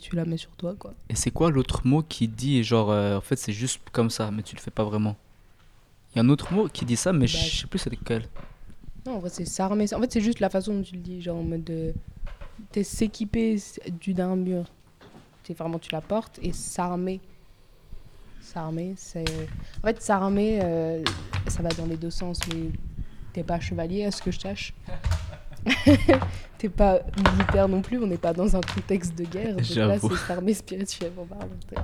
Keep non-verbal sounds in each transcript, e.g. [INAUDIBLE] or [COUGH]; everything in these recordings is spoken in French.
tu la mets sur toi, quoi. Et c'est quoi l'autre mot qui dit, genre, euh, en fait, c'est juste comme ça, mais tu le fais pas vraiment? Il y a un autre mot qui dit ça, mais Bah, je sais plus c'est lequel. Non, en fait, c'est s'armer. En fait, c'est juste la façon dont tu le dis, genre en mode de. T'es s'équiper d'une armure. C'est vraiment, tu la portes et s'armer. S'armer, c'est. En fait, s'armer, euh, ça va dans les deux sens, mais t'es pas chevalier, à ce que je sache. T'es pas militaire non plus, on n'est pas dans un contexte de guerre. Donc là, c'est s'armer spirituellement parlant. t'es-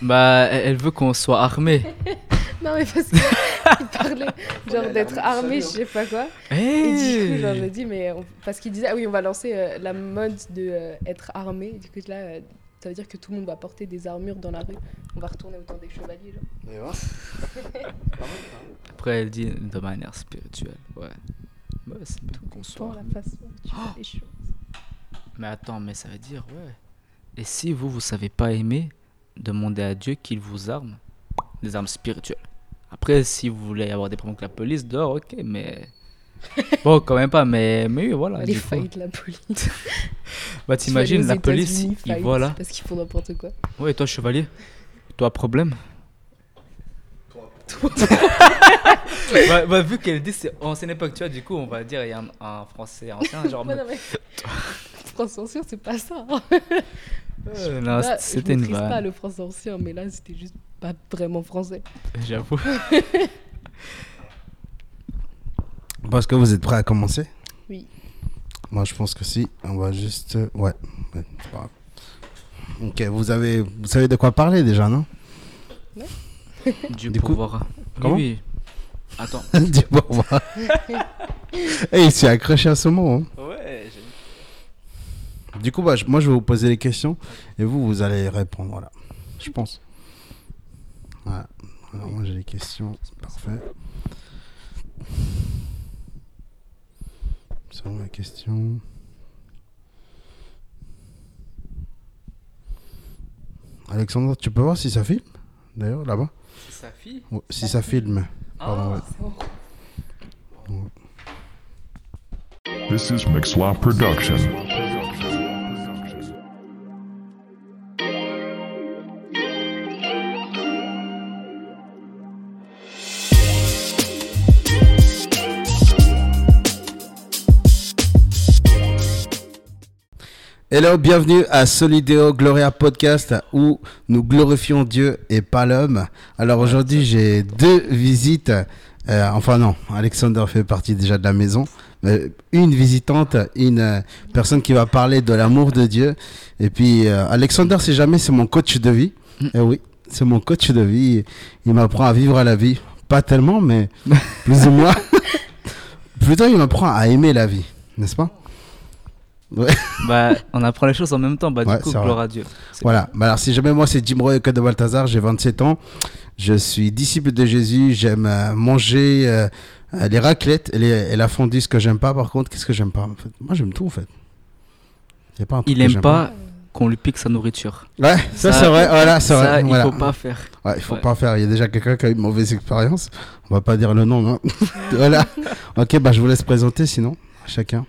Bah, elle veut qu'on soit armé. [LAUGHS] Non, mais parce qu'il parlait genre d'être armé, je sais pas quoi. Et du coup, genre, je me dis, mais on- parce qu'il disait, ah oui, on va lancer euh, la mode de euh, être armé. Du coup, là, euh, ça veut dire que tout le monde va porter des armures dans la rue. On va retourner au temps des chevaliers, genre. [LAUGHS] Après, elle dit de manière spirituelle. Ouais. Ouais, c'est Dans soit. la façon dont tu fais les choses. Mais attends, mais ça veut dire, ouais. Et si vous, vous savez pas aimer, demandez à Dieu qu'il vous arme des armes spirituelles. Après, si vous voulez avoir des problèmes avec la police, dehors, ok, mais. [LAUGHS] Bon, quand même pas, mais, mais oui, voilà. les fights, la police. [LAUGHS] Bah, t'imagines, la police, ils voient là. Parce qu'ils font n'importe quoi. Ouais, toi, chevalier? Toi, problème? [LAUGHS] Bah, bah, vu qu'elle dit c'est ancienne époque, tu vois, du coup, on va dire il y a un, un français ancien, genre. Ouais, non, mais... France ancien, c'est pas ça. Euh, non, c'était une maîtrise pas vanne. le français ancien, mais là, c'était juste pas vraiment français. J'avoue. Parce que vous êtes prêts à commencer? Oui. Moi, je pense que si. On va juste. euh, Ouais. ouais, c'est pas grave. Ok, vous avez, vous savez de quoi parler déjà, non? Du, Du coup- pouvoir. Comment? Oui, oui. Attends. Dis au revoir. Et il s'est accroché à ce mot. hein. Ouais, Du coup, bah, moi, je vais vous poser les questions et vous, vous allez répondre. Voilà. Je pense. Voilà. Alors, moi, j'ai les questions. Parfait. Les questions. Alexandre, tu peux voir si ça filme D'ailleurs, là-bas Ouais, Si ça filme. Pardon, ouais. C'est bon. This is Mixlaw Production. Hello, bienvenue à Solideo Gloria Podcast où nous glorifions Dieu et pas l'homme. Alors aujourd'hui, j'ai deux visites. Euh, enfin non, Alexander fait partie déjà de la maison. Mais une visitante, une euh, personne qui va parler de l'amour de Dieu. Et puis euh, Alexander, c'est jamais, c'est mon coach de vie. Eh oui, c'est mon coach de vie. Il m'apprend à vivre à la vie. Pas tellement, mais plus ou moins. [LAUGHS] Plutôt, il m'apprend à aimer la vie, n'est-ce pas? Ouais. Bah, on apprend les choses en même temps. Bah, Ouais, du coup, gloire à Dieu. Voilà. Bah alors, si jamais moi, c'est Jim Roy de Balthazar, j'ai 27 ans. Je suis disciple de Jésus. J'aime euh, manger euh, euh, les raclettes et, les, et la fondue. Ce que j'aime pas, par contre, qu'est-ce que j'aime pas en fait? Moi, j'aime tout en fait. Y a pas un truc Il aime pas qu'on lui pique sa nourriture. Ouais, ça, Ça- c'est vrai. Voilà, c'est vrai. il voilà. faut pas faire. Ouais, il faut Ouais. pas faire. Il y a déjà quelqu'un qui a eu une mauvaise expérience. On va pas dire le nom, non [LAUGHS] Voilà. [LAUGHS] Ok, bah je vous laisse présenter sinon, chacun.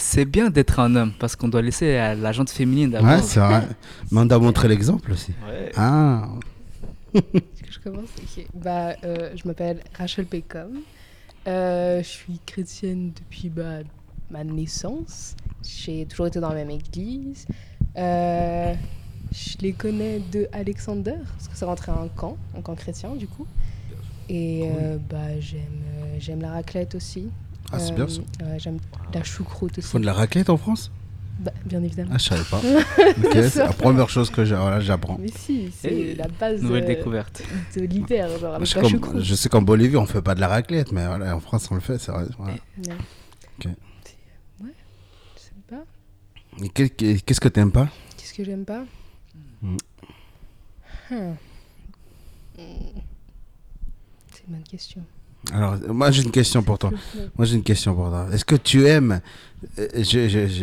C'est bien d'être un homme parce qu'on doit laisser à la gente féminine d'abord. Ouais, c'est vrai. [LAUGHS] Mais on doit montrer l'exemple aussi. Ouais. Ah, Est-ce que je commence Ok. Bah, euh, je m'appelle Rachel Pecom. Euh, je suis chrétienne depuis bah, ma naissance. J'ai toujours été dans la même église. Euh, je les connais de Alexander, parce que c'est rentré à un camp, un camp chrétien du coup. Et euh, bah, j'aime, j'aime la raclette aussi. Ah, c'est Euh, bien ça. ouais, j'aime la choucroute Ils aussi. font de la raclette en France? Bah, bien évidemment. Ah, je savais pas. [LAUGHS] C'est la première chose que j'apprends. Mais si, c'est la base Nouvelle euh, découverte. de l'hiver, genre Je sais, qu'en- choucroute. je sais qu'en Bolivie, on fait pas de la raclette, mais voilà, en France, on le fait, c'est vrai. voilà. Ouais. Ok. C'est- Ouais, je sais pas. Qu'est-ce que t'aimes pas? Qu'est-ce que j'aime pas? Mm. Hmm. Hmm. C'est une bonne question. Alors, moi, j'ai une question pour toi. Moi, j'ai une question pour toi. Est-ce que tu aimes euh,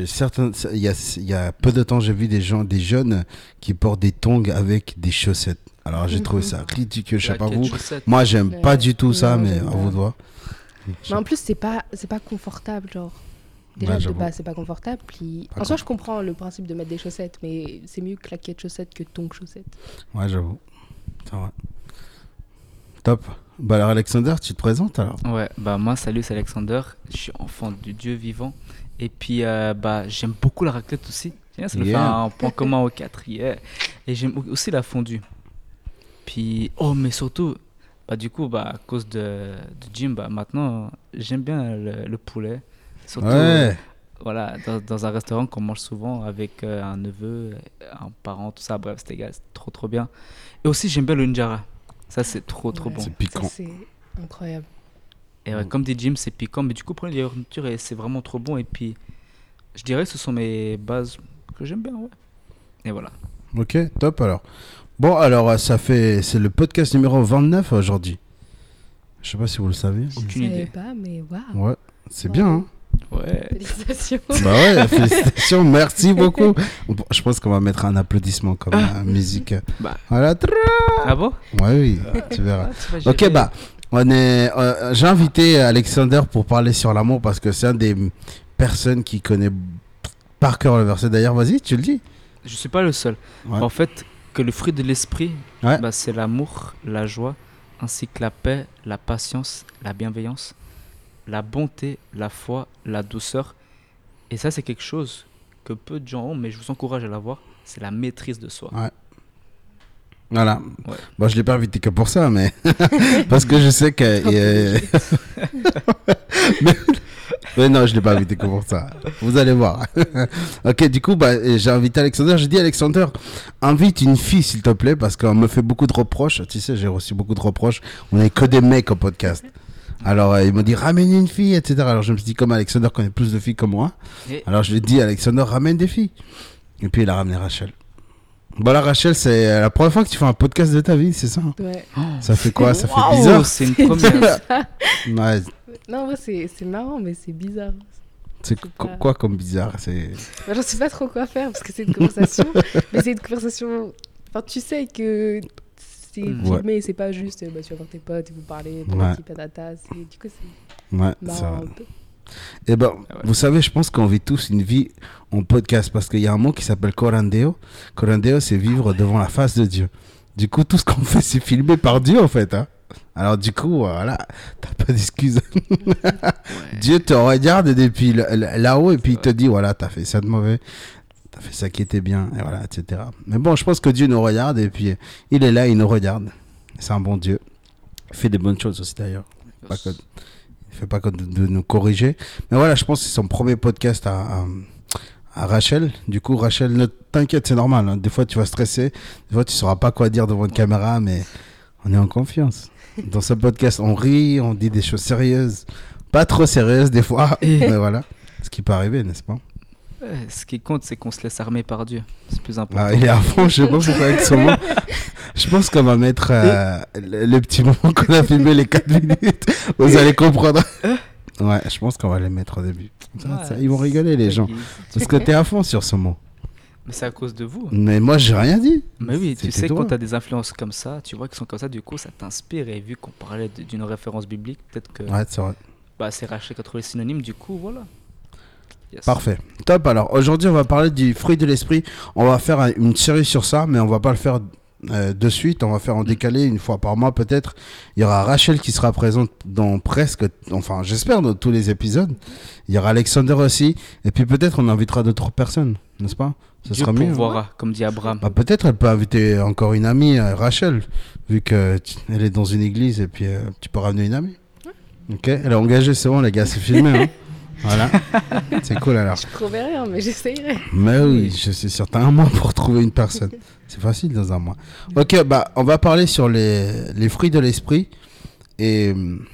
certains- Il y a, il y a peu de temps, j'ai vu des gens, des jeunes qui portent des tongs avec des chaussettes. Alors, j'ai trouvé Mhm. ça ridicule. Je sais pas Claquettes, vous. chaussettes. Moi, j'aime Ouais. pas du tout ça, Non, mais à vous de voir. Mais en plus, c'est pas, c'est pas confortable, genre. Déjà, Ouais, de j'avoue. base, c'est pas confortable. Puis... Pas En soi, je comprends le principe de mettre des chaussettes, mais c'est mieux claquette chaussette que ton chaussette. Ouais, j'avoue. C'est vrai. Top. Bah alors Alexander, tu te présentes alors Ouais, bah moi, salut, c'est Alexander. Je suis enfant du Dieu vivant. Et puis, euh, bah, j'aime beaucoup la raclette aussi. Tiens, ça fait Yeah. un point commun aux quatre. Yeah. Et j'aime aussi la fondue. Puis, oh, mais surtout, bah, du coup, bah, à cause de, de Jim, bah, maintenant, j'aime bien le, le poulet. Surtout, Ouais. voilà, dans, dans un restaurant qu'on mange souvent avec euh, un neveu, un parent, tout ça. Bref, c'était trop, trop bien. Et aussi, j'aime bien le njara. Ça, c'est trop, trop Ouais. bon. C'est piquant. C'est incroyable. Et ouais, comme dit Jim, c'est piquant, mais du coup, prenez les nourriture et c'est vraiment trop bon. Et puis, je dirais que ce sont mes bases que j'aime bien, ouais. Et voilà. Ok, top alors. Bon, alors ça fait. C'est le podcast numéro 29 aujourd'hui. Je sais pas si vous le savez. Je Aucune savais idée. pas, mais waouh. Ouais, c'est bien, hein Ouais. Félicitations. [LAUGHS] Bah ouais, félicitations, merci beaucoup. Bon, [LAUGHS] Je pense qu'on va mettre un applaudissement comme euh, musique. Bah. Voilà. Ah bon? Ouais, oui, tu verras. Ah, tu Ok, bah, on est. euh, J'ai invité Alexander pour parler sur l'amour parce que c'est un des personnes qui connaît par cœur le verset. D'ailleurs, vas-y, tu le dis. Je suis pas le seul. Ouais. En fait, que le fruit de l'esprit, Ouais. bah, c'est l'amour, la joie, ainsi que la paix, la patience, la bienveillance, la bonté, la foi, la douceur. Et ça, c'est quelque chose que peu de gens ont, mais je vous encourage à l'avoir. C'est la maîtrise de soi. Voilà. Ouais. Bon, je l'ai pas invité que pour ça, mais [LAUGHS] parce que je sais que. [LAUGHS] mais... mais non, je l'ai pas invité que pour ça. Vous allez voir. [LAUGHS] ok, du coup, bah, j'ai invité Alexander. J'ai dit Alexander, invite une fille s'il te plaît, parce qu'on me fait beaucoup de reproches. Tu sais, j'ai reçu beaucoup de reproches. On n'est que des mecs au podcast. Alors, euh, il m'a dit ramène une fille, etc. Alors, je me suis dit, comme Alexander connaît plus de filles que moi, Et- alors je lui ai dit, Alexander, ramène des filles. Et puis, il a ramené Rachel. Voilà, Rachel, c'est la première fois que tu fais un podcast de ta vie, c'est ça Ouais. Ça fait quoi? Ça fait bizarre c'est une première. [LAUGHS] Ouais, Non, c'est c'est marrant, mais c'est bizarre. C'est pas. quoi comme bizarre? C'est Bah, je sais pas trop quoi faire parce que c'est une conversation. [LAUGHS] mais c'est une conversation. Enfin, tu sais que c'est Ouais. filmé, c'est pas juste bah, tu vas voir tes potes et vous parlez, Ouais. patati patata. c'est- Du coup, c'est ouais, marrant un peu. Eh ben, Ah ouais. vous savez, je pense qu'on vit tous une vie en podcast parce qu'il y a un mot qui s'appelle corandeo. Corandeo, c'est vivre devant la face de Dieu. Du coup, tout ce qu'on fait, c'est filmé par Dieu, en fait. hein. Alors, du coup, voilà, t'as pas d'excuse. Dieu te regarde depuis là-haut et puis il te dit voilà, t'as fait ça de mauvais, t'as fait ça qui était bien, et voilà, etc. Mais bon, je pense que Dieu nous regarde et puis il est là, il nous regarde. C'est un bon Dieu. Il fait des bonnes choses aussi d'ailleurs. Il fait pas que de, de nous corriger. Mais voilà, je pense que c'est son premier podcast à, à, à Rachel. Du coup, Rachel, ne t'inquiète, c'est normal. hein. Des fois, tu vas stresser. Des fois, tu sauras pas quoi dire devant une caméra, mais on est en confiance. Dans ce podcast, on rit, on dit des choses sérieuses. Pas trop sérieuses des fois, mais voilà. Ce qui peut arriver, n'est-ce pas? Ce qui compte, c'est qu'on se laisse armer par Dieu. C'est plus important. Ah, Il est à fond, je pourquoi avec son mot. [LAUGHS] Je pense qu'on va mettre euh, le, le petit moment qu'on a filmé, les 4 minutes. Vous allez comprendre. Ouais, je pense qu'on va les mettre au début. Ça, Ouais, ça, ils vont rigoler, les gens. Parce que t'es à fond sur ce mot. Mais c'est à cause de vous. Mais moi, j'ai rien dit. Mais oui, tu sais, toi. quand tu as des influences comme ça, tu vois qu'ils sont comme ça, du coup, ça t'inspire. Et vu qu'on parlait d'une référence biblique, peut-être que Ouais, c'est vrai. bah, c'est Rachel qui a trouvé le synonyme, du coup, voilà. Yes. Parfait. Top. Alors, aujourd'hui, on va parler du fruit de l'esprit. On va faire un- une série sur ça, mais on va pas le faire euh, de suite. On va faire en décalé, une fois par mois peut-être. Il y aura Rachel qui sera présente dans presque, enfin, j'espère, dans tous les épisodes. Il y aura Alexander aussi. Et puis peut-être on invitera d'autres personnes, n'est-ce pas? Ce Dieu sera mieux. pourvoira, comme dit Abraham. Bah, peut-être elle peut inviter encore une amie, euh, Rachel, vu que tu- elle est dans une église et puis euh, tu peux ramener une amie? Ok, elle est engagée, c'est bon les gars, c'est filmé. hein. [LAUGHS] voilà, [LAUGHS] c'est cool alors. Je promets rien, mais j'essayerai. Mais oui, je suis sûr, t'as un mois pour trouver une personne. C'est facile dans un mois. Ok, bah on va parler sur les, les fruits de l'esprit. Et hum,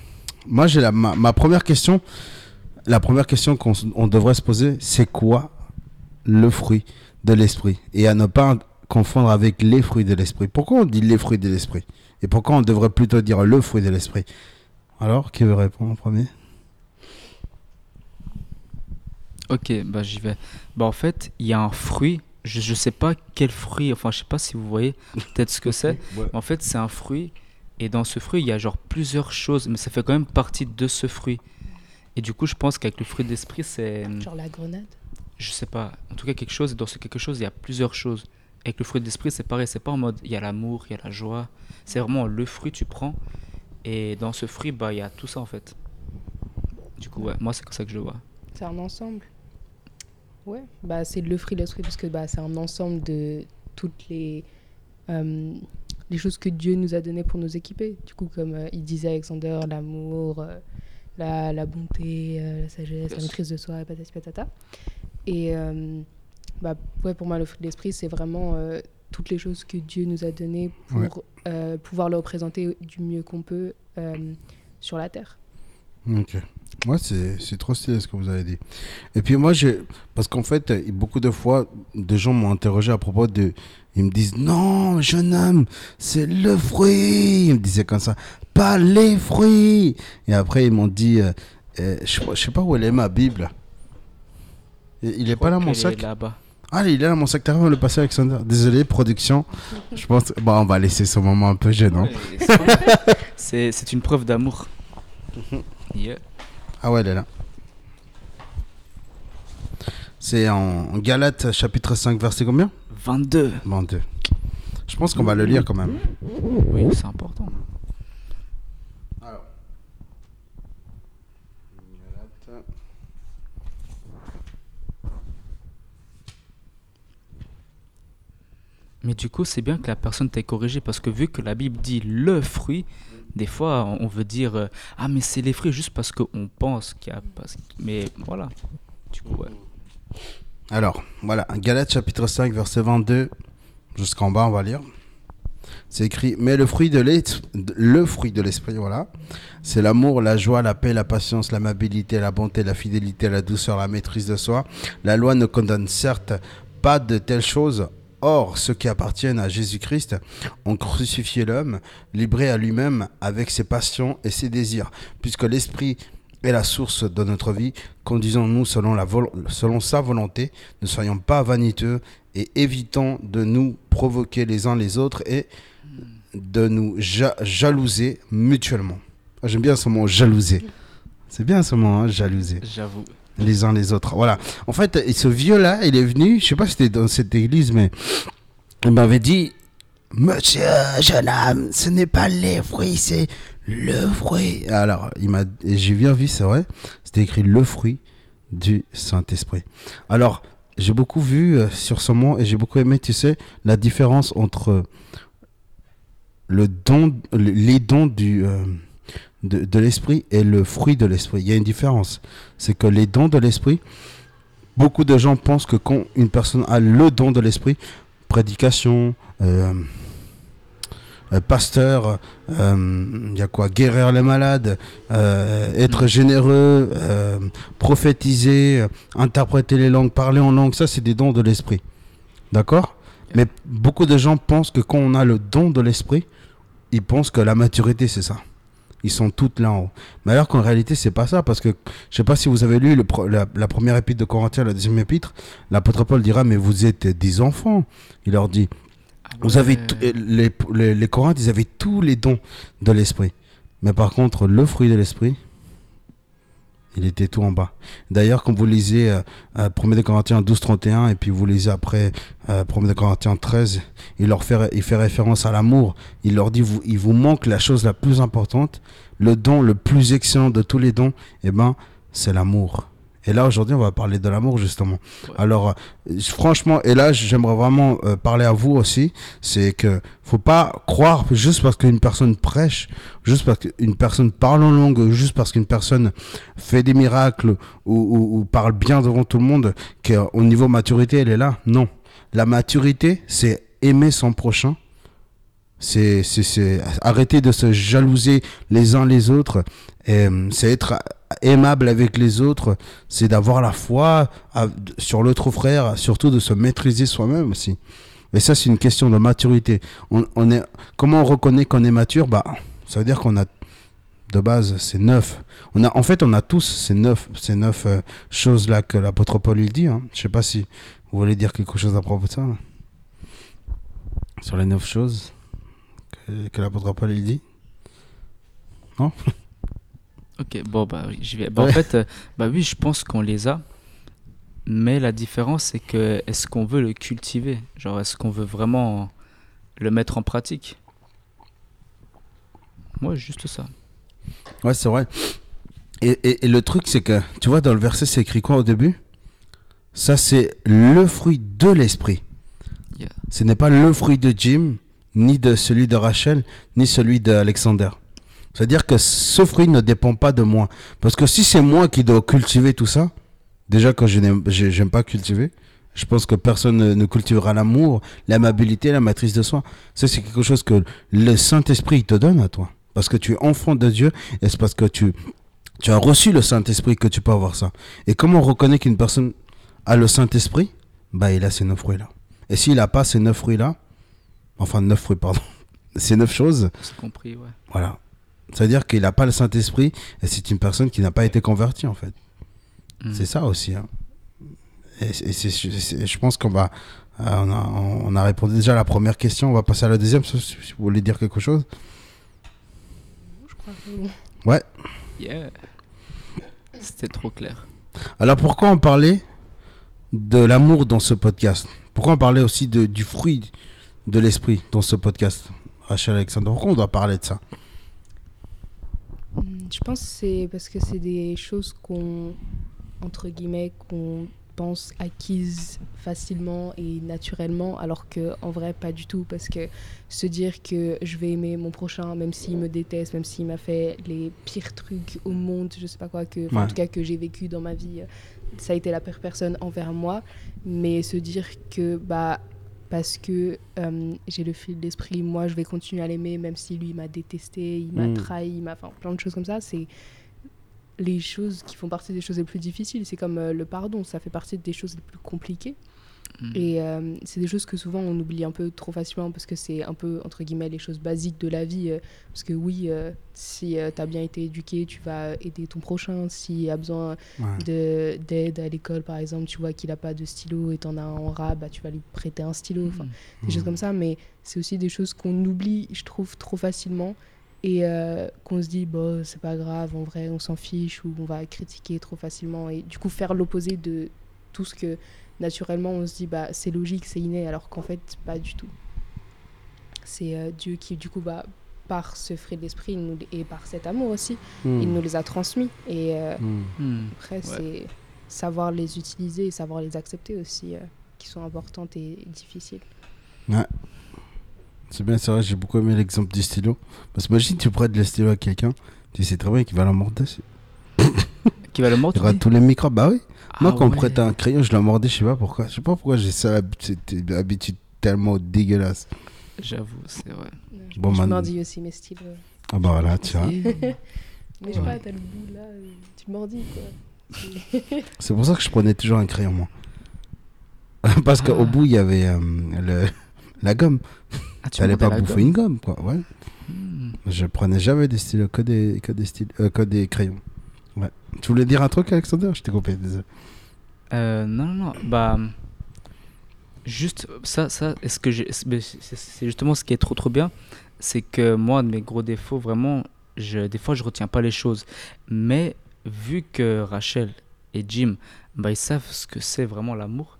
moi j'ai la ma, ma première question. La première question qu'on on devrait se poser, c'est quoi le fruit de l'esprit? Et à ne pas confondre avec les fruits de l'esprit. Pourquoi on dit les fruits de l'esprit? Et pourquoi on devrait plutôt dire le fruit de l'esprit? Alors, qui veut répondre en premier? Ok, bah j'y vais. Bah en fait, il y a un fruit, je, je sais pas quel fruit, enfin je sais pas si vous voyez peut-être ce que c'est. Ouais. En fait, c'est un fruit, et dans ce fruit, il y a genre plusieurs choses, mais ça fait quand même partie de ce fruit. Et du coup, je pense qu'avec le fruit d'esprit, c'est. Genre la grenade? Je sais pas. En tout cas, quelque chose, et dans ce quelque chose, il y a plusieurs choses. Avec le fruit d'esprit, c'est pareil. C'est pas en mode il y a l'amour, il y a la joie. C'est vraiment le fruit, tu prends. Et dans ce fruit, bah, il y a tout ça en fait. Du coup, ouais, moi, c'est comme ça que je le vois. C'est un ensemble? Ouais, bah c'est le fruit de l'esprit parce que bah, c'est un ensemble de toutes les, euh, les choses que Dieu nous a données pour nous équiper. Du coup, comme euh, il disait Alexander, l'amour, euh, la, la bonté, euh, la sagesse, la maîtrise de soi, et patati patata. Et bah, ouais, pour moi, le fruit de l'esprit, c'est vraiment toutes les choses que Dieu nous a données pour Ouais. pouvoir le représenter du mieux qu'on peut sur la terre. Ok. Moi, c'est c'est trop stylé ce que vous avez dit. Et puis moi, j'ai... Parce qu'en fait, beaucoup de fois, des gens m'ont interrogé à propos de... Ils me disent, non, jeune homme, c'est le fruit. Ils me disaient comme ça, pas les fruits. Et après, ils m'ont dit, euh, euh, je, je sais pas où elle est ma Bible. Il est pas là, mon sac? Là-bas. Ah, il est là, mon sac. T'arrives à le passer, Alexander Désolé, production. Je pense... Bon, on va laisser ce moment un peu gênant. Ouais, [LAUGHS] c'est- une preuve d'amour. Yeah. Ah ouais, elle est là. C'est en Galates chapitre 5 verset combien? 22. Bon, deux. Je pense qu'on va le lire quand même. Oui, c'est important. Alors. Mais du coup, c'est bien que la personne t'ait corrigé parce que vu que la Bible dit le fruit, des fois on veut dire euh, ah mais c'est les fruits juste parce qu'on pense qu'il y a mais voilà. Du coup. Alors, voilà, Galates chapitre 5 verset 22 jusqu'en bas, on va lire. C'est écrit mais le fruit de l'es- le fruit de l'esprit, voilà. C'est l'amour, la joie, la paix, la patience, l'amabilité, la bonté, la fidélité, la douceur, la maîtrise de soi. La loi ne condamne certes pas de telles choses. Or, ceux qui appartiennent à Jésus-Christ ont crucifié l'homme, livré à lui-même avec ses passions et ses désirs. Puisque l'esprit est la source de notre vie, conduisons-nous selon, sa volonté. Ne soyons pas vaniteux et évitons de nous provoquer les uns les autres et de nous ja- jalouser mutuellement. Ah, J'aime bien ce mot jalouser. C'est bien ce mot, hein, jalouser J'avoue. Les uns les autres. Voilà. En fait, ce vieux-là, il est venu, je sais pas si c'était dans cette église, mais il m'avait dit Monsieur, jeune homme, ce n'est pas les fruits, c'est le fruit. Alors, il m'a, j'ai bien vu, c'est vrai, c'était écrit le fruit du Saint-Esprit. Alors, j'ai beaucoup vu euh, sur ce mot et j'ai beaucoup aimé, tu sais, la différence entre le don, le- les dons du, euh, de, de l'esprit et le fruit de l'esprit. Il y a une différence. C'est que les dons de l'esprit, beaucoup de gens pensent que quand une personne a le don de l'esprit, prédication, euh, euh, pasteur, euh, il y a quoi Guérir les malades, euh, être généreux, euh, prophétiser, interpréter les langues, parler en langue, ça c'est des dons de l'esprit. D'accord? Mais beaucoup de gens pensent que quand on a le don de l'esprit, ils pensent que la maturité c'est ça. Ils sont toutes là en haut. Mais alors qu'en réalité, c'est pas ça, parce que je sais pas si vous avez lu le la, la première épître de Corinthiens, la deuxième épître, l'apôtre Paul dira, mais vous êtes des enfants. Il leur dit, Ah vous avez les, les, les Corinthes, ils avaient tous les dons de l'esprit. Mais par contre, le fruit de l'esprit, il était tout en bas. D'ailleurs, quand vous lisez euh, euh, 1 Corinthiens 12, 31, et puis vous lisez après euh, 1 Corinthiens 13, il leur fait, il fait référence à l'amour. Il leur dit, vous, il vous manque la chose la plus importante, le don le plus excellent de tous les dons, eh ben, c'est l'amour. Et là, aujourd'hui, on va parler de l'amour, justement. Ouais. Alors, euh, franchement, et là, j'aimerais vraiment euh, parler à vous aussi, c'est que faut pas croire juste parce qu'une personne prêche, juste parce qu'une personne parle en langue, juste parce qu'une personne fait des miracles ou, ou- ou parle bien devant tout le monde, qu'au niveau maturité, elle est là. Non. La maturité, c'est aimer son prochain. C'est arrêter de se jalouser les uns les autres. Euh, C'est être aimable avec les autres. C'est d'avoir la foi sur l'autre frère, surtout de se maîtriser soi-même aussi. Et ça, c'est une question de maturité. Comment on reconnaît qu'on est mature? Bah, Ça veut dire qu'on a, de base, c'est neuf. On en fait, on a tous ces neuf, ces neuf euh, choses-là que l'apôtre Paul il dit. Hein. Je sais pas si vous voulez dire quelque chose à propos de ça. Sur les neuf choses que, que l'apôtre Paul il dit. Ok, Ok, bon, bah oui, j'y vais. Bah, En fait, euh, bah oui, je pense qu'on les a. Mais la différence, c'est que est-ce qu'on veut le cultiver? Genre, est-ce qu'on veut vraiment le mettre en pratique? Moi, juste ça. Ouais, c'est vrai. Et, et- et le truc, c'est que, tu vois, dans le verset, c'est écrit quoi au début? Ça, c'est le fruit de l'esprit. Yeah. Ce n'est pas le fruit de Jim, ni de celui de Rachel, ni celui d'Alexander. C'est-à-dire que ce fruit ne dépend pas de moi. Parce que si c'est moi qui dois cultiver tout ça, déjà que je n'aime pas cultiver, je pense que personne ne, ne cultivera l'amour, l'amabilité, la maîtrise de soi. Ça, c'est quelque chose que le Saint-Esprit te donne à toi. Parce que tu es enfant de Dieu et c'est parce que tu, tu as reçu le Saint-Esprit que tu peux avoir ça. Et comment on reconnaît qu'une personne a le Saint-Esprit? Bah, il a ces neuf fruits-là. Et s'il n'a pas ces neuf fruits-là, enfin neuf fruits, pardon, [LAUGHS] ces neuf choses, C'est compris, ouais. voilà. C'est-à-dire qu'il n'a pas le Saint-Esprit et c'est une personne qui n'a pas été convertie, en fait. Mm. C'est ça aussi. hein. Et, c'est- et je pense qu'on va. euh, on, a, on a répondu déjà à la première question. On va passer à la deuxième, sauf si vous voulez dire quelque chose. Je crois que bon. Ouais. Yeah. C'était trop clair. Alors pourquoi on parlait de l'amour dans ce podcast? Pourquoi on parlait aussi de, du fruit de l'esprit dans ce podcast Rachel Alexandre, pourquoi on doit parler de ça? Hmm, Je pense que c'est parce que c'est des choses qu'on, entre guillemets, qu'on pense acquises facilement et naturellement, alors que en vrai pas du tout, parce que se dire que je vais aimer mon prochain, même s'il me déteste, même s'il m'a fait les pires trucs au monde, je sais pas quoi, que, en tout cas que j'ai vécu dans ma vie, ça a été la pire personne envers moi, mais se dire que bah parce que euh, j'ai le fil d'esprit, moi je vais continuer à l'aimer, même si lui m'a détesté, il m'a Mm. trahi, il m'a, enfin plein de choses comme ça. C'est les choses qui font partie des choses les plus difficiles. C'est comme euh, le pardon, ça fait partie des choses les plus compliquées. Mm. Et euh, c'est des choses que souvent on oublie un peu trop facilement parce que c'est un peu, entre guillemets, les choses basiques de la vie. euh, parce que oui, euh, si tu as bien été éduqué, tu vas aider ton prochain. S'il a besoin Ouais. d'aide à l'école, par exemple, tu vois qu'il n'a pas de stylo et t'en as un en rab, bah, tu vas lui prêter un stylo. Enfin, des choses comme ça, mais c'est aussi des choses qu'on oublie, je trouve, trop facilement et euh, qu'on se dit, bah, c'est pas grave, en vrai, on s'en fiche ou on va critiquer trop facilement et du coup faire l'opposé de tout ce que naturellement on se dit, bah, c'est logique, c'est inné, alors qu'en fait, pas du tout. C'est euh, Dieu qui, du coup, bah, par ce fruit de l'esprit il nous- et par cet amour aussi, Hmm. il nous les a transmis. Et euh, Hmm. Mm. après, c'est savoir les utiliser et savoir les accepter aussi, euh, qui sont importantes et difficiles. C'est bien, c'est vrai, j'ai beaucoup aimé l'exemple du stylo. Parce que imagine, tu prêtes le stylo à quelqu'un, tu sais très bien qu'il va la mordre dessus. Qui va le mort Il y aura tous les microbes. Bah oui. Moi, Ah quand on ouais. prête un crayon, je la mordais, je sais pas pourquoi. Je sais pas pourquoi j'ai ça, cette habitude tellement dégueulasse. J'avoue, c'est vrai. Bon, je maintenant- mordis aussi mes stylos. Ah bah voilà, tu vois. [LAUGHS] Mais je sais pas, t'as le bout là, euh, tu mordis quoi. [LAUGHS] C'est pour ça que je prenais toujours un crayon, moi. [LAUGHS] Parce qu'au Ah. bout, il y avait euh, le, la gomme. Ah, tu Tu allais mordais pas bouffer gomme une gomme, quoi. Ouais. Mm. Je prenais jamais des stylos, que des, que des, stylos, euh, que des crayons. Tu voulais dire un truc, Alexander? Je t'ai coupé, désolé. Euh, non, non, non. Bah, juste ça, ça, est-ce que c'est justement ce qui est trop, trop bien, c'est que moi, de mes gros défauts, vraiment, je, des fois, je retiens pas les choses. Mais vu que Rachel et Jim, bah, ils savent ce que c'est vraiment l'amour,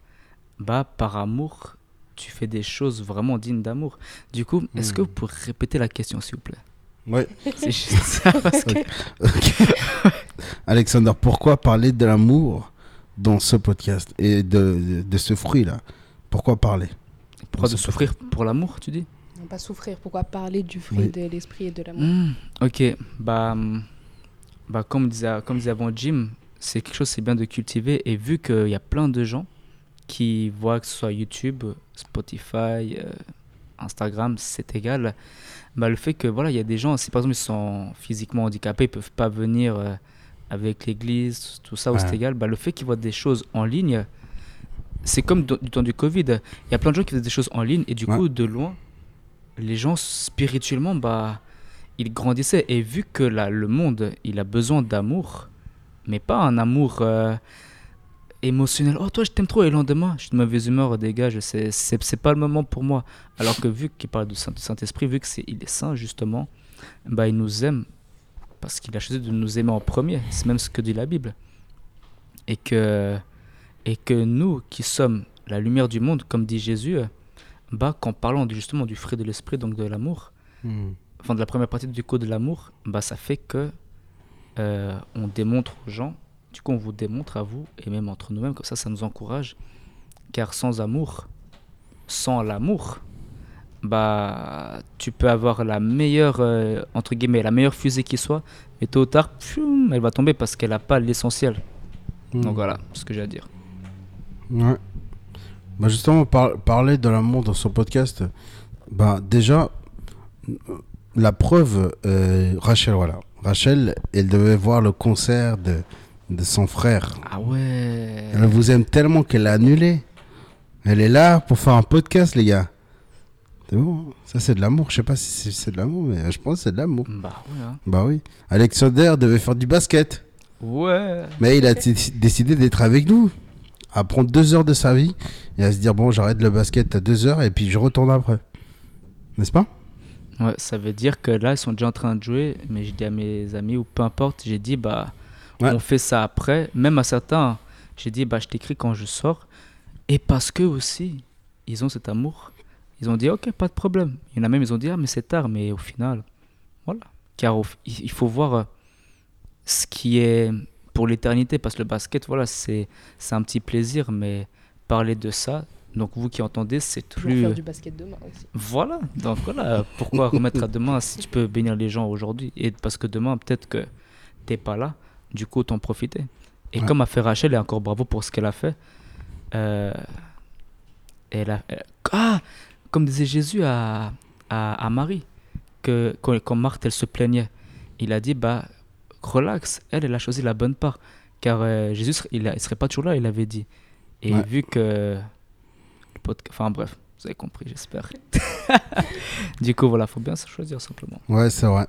bah, par amour, tu fais des choses vraiment dignes d'amour. Du coup, est-ce que Hmm. vous pourriez répéter la question, s'il vous plaît? Ouais. [LAUGHS] C'est juste ça, parce que [LAUGHS] Alexander, pourquoi parler de l'amour dans ce podcast et de, de, de ce fruit-là? Pourquoi parler? Pourquoi de souffrir pour l'amour, tu dis? Non, pas souffrir, pourquoi parler du fruit Oui. de l'esprit et de l'amour? Hmm, ok, bah, hum, bah comme, disait, comme disait avant Jim, c'est quelque chose c'est bien de cultiver. Et vu qu'il y a plein de gens qui voient que ce soit YouTube, Spotify, euh, Instagram, c'est égal, bah, le fait que voilà, il y a des gens, si par exemple ils sont physiquement handicapés, ils peuvent pas venir euh, avec l'église, tout ça, ou c'est Ouais. égal, bah, le fait qu'ils voient des choses en ligne, c'est comme du temps du Covid. Il y a plein de gens qui faisaient des choses en ligne et du Ouais. coup, de loin, les gens spirituellement, bah, ils grandissaient. Et vu que là, le monde, il a besoin d'amour, mais pas un amour euh, émotionnel. Oh, toi, je t'aime trop, et le lendemain, je suis de mauvaise humeur, dégage, c'est, c'est, c'est pas le moment pour moi. Alors que vu qu'il parle du Saint- du Saint-Esprit, vu que c'est, il est saint, justement, bah, il nous aime parce qu'il a choisi de nous aimer en premier. C'est même ce que dit la Bible. Et que, et que nous, qui sommes la lumière du monde, comme dit Jésus, bah, qu'en parlant justement du fruit de l'esprit, donc de l'amour, Hmm. enfin de la première partie du code de l'amour, bah, ça fait que euh, on démontre aux gens, du coup on vous démontre à vous, et même entre nous-mêmes, comme ça ça nous encourage, car sans amour, sans l'amour, bah tu peux avoir la meilleure, euh, entre guillemets, la meilleure fusée qui soit, mais tôt ou tard, pfiou, elle va tomber parce qu'elle n'a pas l'essentiel. Hmm. Donc voilà, ce que j'ai à dire. Ouais. Bah justement, par- parler de l'amour dans son podcast, bah déjà, la preuve, euh, Rachel, voilà. Rachel, elle devait voir le concert de, de son frère. Ah ouais. Elle vous aime tellement qu'elle l'a annulé. Elle est là pour faire un podcast, les gars. C'est bon, hein. ça c'est de l'amour. Je sais pas si c'est- de l'amour, mais je pense que c'est de l'amour. Bah ouais. hein. Bah oui. Alexander devait faire du basket. Ouais. Mais il a décidé d'être avec nous, à prendre deux heures de sa vie et à se dire bon, j'arrête le basket à deux heures et puis je retourne après. N'est-ce pas? Ouais, ça veut dire que là, ils sont déjà en train de jouer, mais j'ai dit à mes amis, ou peu importe, j'ai dit, bah, Ouais. on fait ça après. Même à certains, j'ai dit, bah, je t'écris quand je sors. Et parce que aussi, ils ont cet amour, ils ont dit, ok, pas de problème. Il y en a même, ils ont dit, ah, mais c'est tard, mais au final, voilà. Car au- il faut voir euh, ce qui est pour l'éternité, parce que le basket, voilà, c'est c'est un petit plaisir, mais parler de ça, donc vous qui entendez, c'est plus. faire du basket demain aussi. Voilà, donc voilà, pourquoi remettre à demain si tu peux bénir les gens aujourd'hui? Et parce que demain, peut-être que t'es pas là, du coup, autant profiter. Et Ouais. comme a fait Rachel, et encore bravo pour ce qu'elle a fait, euh, elle a, elle- ah, comme disait Jésus à, à, à Marie, que quand, quand Marthe, elle se plaignait, il a dit, bah, relax, elle, elle a choisi la bonne part. Car euh, Jésus, il ne serait pas toujours là, il avait dit. Et Ouais. vu que enfin bref, vous avez compris, j'espère. [LAUGHS] du coup, voilà, faut bien se choisir simplement. Ouais, c'est vrai.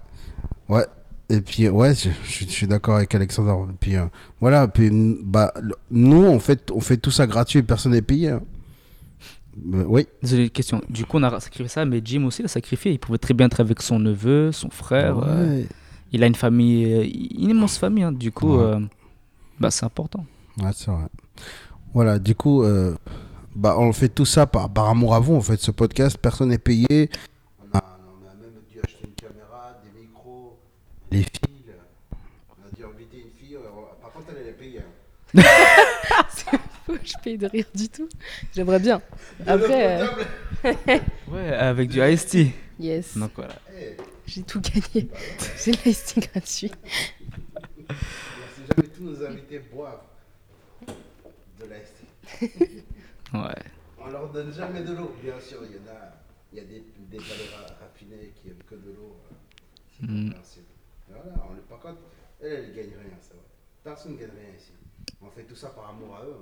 Ouais. Et puis, ouais, je, je- je suis d'accord avec Alexander. Et puis, euh, voilà. Puis, bah, nous, on fait, on fait tout ça gratuit, personne n'est payé. hein. Euh, oui. Désolé, question. Du coup, on a sacrifié ça, mais Jim aussi l'a sacrifié. Il pouvait très bien être avec son neveu, son frère. euh, il a une famille, euh, une immense famille. hein. Du coup, Ouais. bah, c'est important. Ouais, c'est vrai. Voilà, du coup, bah, on fait tout ça par, par amour à vous. On fait ce podcast, personne n'est payé. On a, on a même dû acheter une caméra, des micros, les fils. On a dû inviter une fille. euh, Par contre, elle, est payée. hein. je paye de rire du tout. J'aimerais bien. Après, euh, [LAUGHS] Ouais, avec du Tea. yes, Donc voilà. j'ai tout gagné. J'ai l'ice gratuit. Si jamais tous nos invités boivent de l'ice [LAUGHS] Ouais. On leur donne jamais de l'eau. Bien sûr, il y en a, il y a des, des palais ra- raffinés qui aiment que de l'eau. euh, C'est Mm. compréhensible. Voilà, on, par contre, elle, elle gagne rien, c'est vrai. Personne ne gagne rien ici. On fait tout ça par amour à eux.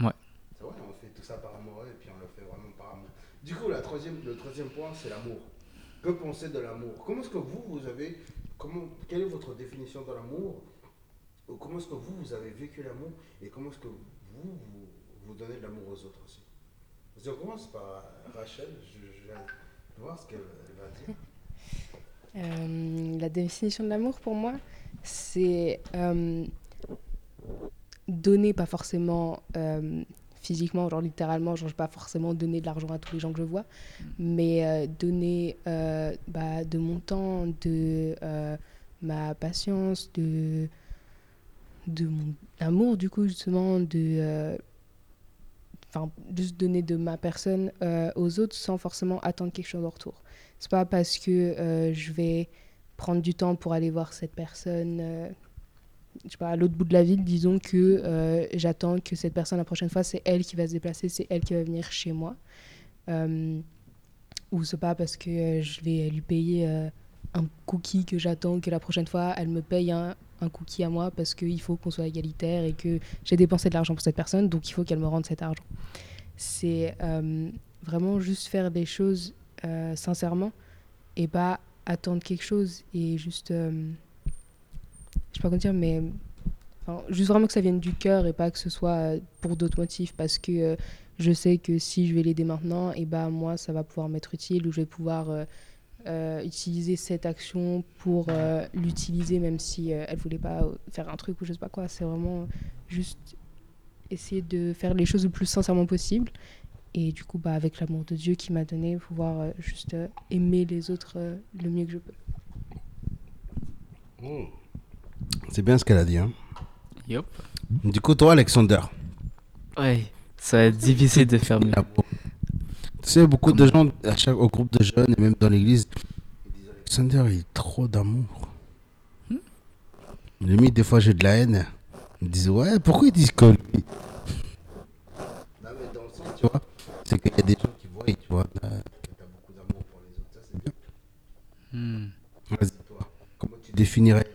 hein. Ouais. C'est vrai, on fait tout ça par amour à eux et puis on le fait vraiment par amour. Du coup, la troisième, le troisième point, c'est l'amour. Que penser de l'amour? Comment est-ce que vous, vous avez. Comment, quelle est votre définition de l'amour? Ou comment est-ce que vous, vous avez vécu l'amour? Et comment est-ce que vous, vous, vous donnez de l'amour aux autres aussi? Je commence par Rachel. Je, je vais voir ce qu'elle elle va dire. [LAUGHS] Euh, la définition de l'amour pour moi, c'est euh, donner, pas forcément euh, physiquement, genre littéralement, genre je vais pas forcément donner de l'argent à tous les gens que je vois, mais donner bah, de mon temps, de ma patience, de, de mon amour du coup justement, de... Enfin, juste donner de ma personne aux autres sans forcément attendre quelque chose en retour. C'est pas parce que euh, je vais prendre du temps pour aller voir cette personne, euh, je sais pas, à l'autre bout de la ville, disons que euh, j'attends que cette personne la prochaine fois, c'est elle qui va se déplacer, c'est elle qui va venir chez moi. Ou c'est pas parce que je vais lui payer un cookie que j'attends que la prochaine fois, elle me paye un, un cookie à moi parce qu'il faut qu'on soit égalitaire et que j'ai dépensé de l'argent pour cette personne, donc il faut qu'elle me rende cet argent. C'est vraiment juste faire des choses euh, sincèrement et pas attendre quelque chose et juste euh, je sais pas comment dire mais juste vraiment que ça vienne du cœur et pas que ce soit euh, pour d'autres motifs parce que je sais que si je vais l'aider maintenant et bah moi ça va pouvoir m'être utile ou je vais pouvoir utiliser cette action pour l'utiliser, même si elle voulait pas faire un truc ou je sais pas quoi. C'est vraiment juste essayer de faire les choses le plus sincèrement possible. Et du coup, bah, avec l'amour de Dieu qui m'a donné, pouvoir euh, juste euh, aimer les autres euh, le mieux que je peux. C'est bien ce qu'elle a dit. Hein. Yup. Du coup, toi, Alexander, Ouais, ça va être difficile de faire mieux. l'amour. Tu sais, beaucoup de gens à chaque, au groupe de jeunes et même dans l'église, ils disent Alexander, il a trop d'amour. Hmm. Limite, des fois, j'ai de la haine. Ils me disent Ouais, pourquoi ils disent que lui Non, mais dans le sens, tu vois, c'est qu'il y a des gens qui voient, tu vois, que tu as beaucoup d'amour pour les autres. Ça, c'est bien. Hmm. Vas-y, toi. Comment tu définirais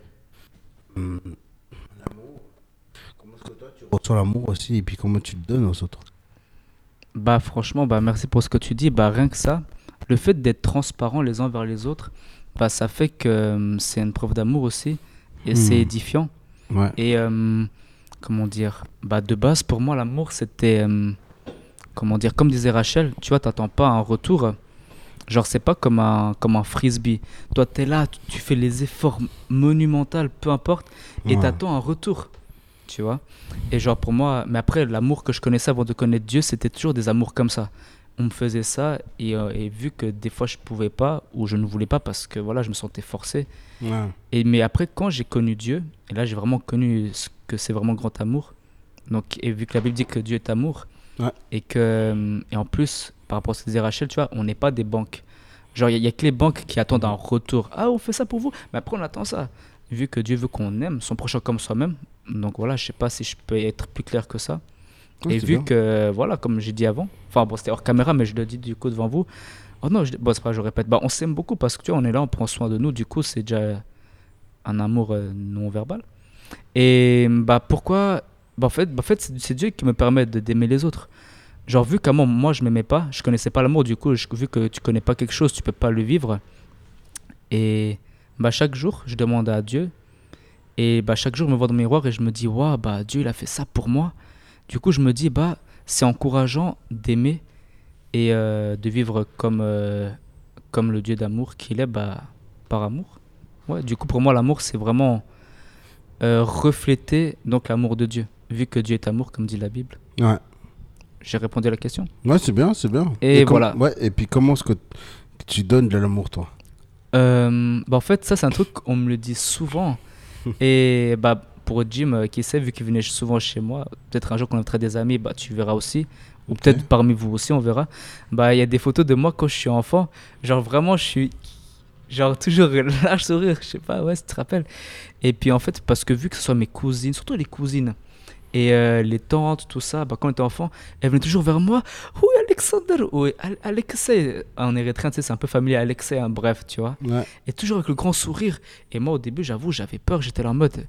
hum, l'amour? Comment est-ce que toi, tu ressens l'amour aussi et puis comment tu le donnes aux autres? Bah franchement, bah merci pour ce que tu dis. Bah rien que ça, le fait d'être transparent les uns vers les autres, bah ça fait que euh, c'est une preuve d'amour aussi et c'est Hmm. édifiant. Ouais. Et euh, comment dire? Bah de base pour moi l'amour c'était euh, comment dire comme disait Rachel, tu vois, t'attends pas un retour. Genre c'est pas comme un comme un frisbee. Toi t'es là, tu, tu fais les efforts monumentaux, peu importe, et Ouais. t'attends un retour. Tu vois Et genre pour moi, mais après l'amour que je connaissais avant de connaître Dieu, c'était toujours des amours comme ça. On me faisait ça et, euh, et vu que des fois je pouvais pas ou je ne voulais pas parce que voilà je me sentais forcé, Ouais. et, mais après, quand j'ai connu Dieu, et là j'ai vraiment connu ce que c'est vraiment grand amour, donc, et vu que la Bible dit que Dieu est amour, Ouais. et que et en plus, par rapport à ce que disait Rachel, tu vois, on n'est pas des banques. Genre, il n'y a, que les banques qui attendent un retour. Ah, on fait ça pour vous, mais après on attend ça. Vu que Dieu veut qu'on aime son prochain comme soi-même, donc voilà, je sais pas si je peux être plus clair que ça. Ouais, et vu bien. que, voilà, comme j'ai dit avant, enfin bon, c'était hors caméra, mais je le dis du coup devant vous. Oh non, je, bon, c'est pas, je répète, bah, on s'aime beaucoup parce que tu vois, on est là, on prend soin de nous, du coup, c'est déjà un amour euh, non verbal. Et bah pourquoi bah, en fait, bah, en fait c'est Dieu qui me permet d'aimer les autres. Genre, vu comment moi je m'aimais pas, je connaissais pas l'amour, du coup, je- vu que tu connais pas quelque chose, tu peux pas le vivre. Et bah, chaque jour, je demande à Dieu. Et bah, chaque jour, je me vois dans le miroir et je me dis, waouh, bah, Dieu, il a fait ça pour moi. Du coup, je me dis, bah, c'est encourageant d'aimer et euh, de vivre comme, euh, comme le Dieu d'amour qu'il est, bah, par amour. Ouais, du coup, pour moi, l'amour, c'est vraiment euh, refléter donc l'amour de Dieu. Vu que Dieu est amour, comme dit la Bible. Ouais. J'ai répondu à la question. Ouais, c'est bien, c'est bien. Et voilà. Ouais, et puis comment est-ce que tu donnes de l'amour, toi? Euh, bah en fait, ça, c'est un truc qu'on me le dit souvent. [LAUGHS] Et bah, pour Jim, euh, qui sait, vu qu'il venait souvent chez moi, peut-être un jour qu'on invitera des amis, bah, tu verras aussi. Ou peut-être parmi vous aussi, on verra. Bah, il y a des photos de moi quand je suis enfant. Genre, vraiment, je suis. Genre, toujours [LAUGHS] lâche sourire, je sais pas, ouais, si tu te rappelles? Et puis, en fait, parce que vu que ce soit mes cousines, surtout les cousines, et euh, les tantes, tout ça, bah, quand on était enfant, elles venaient toujours vers moi. Oui, Alexander, oui, Al- Alexei. En érythréen, tu sais, c'est un peu familier, Alexei, hein, bref, tu vois. Ouais. Et toujours avec le grand sourire. Et moi, au début, j'avoue, j'avais peur. J'étais là en mode,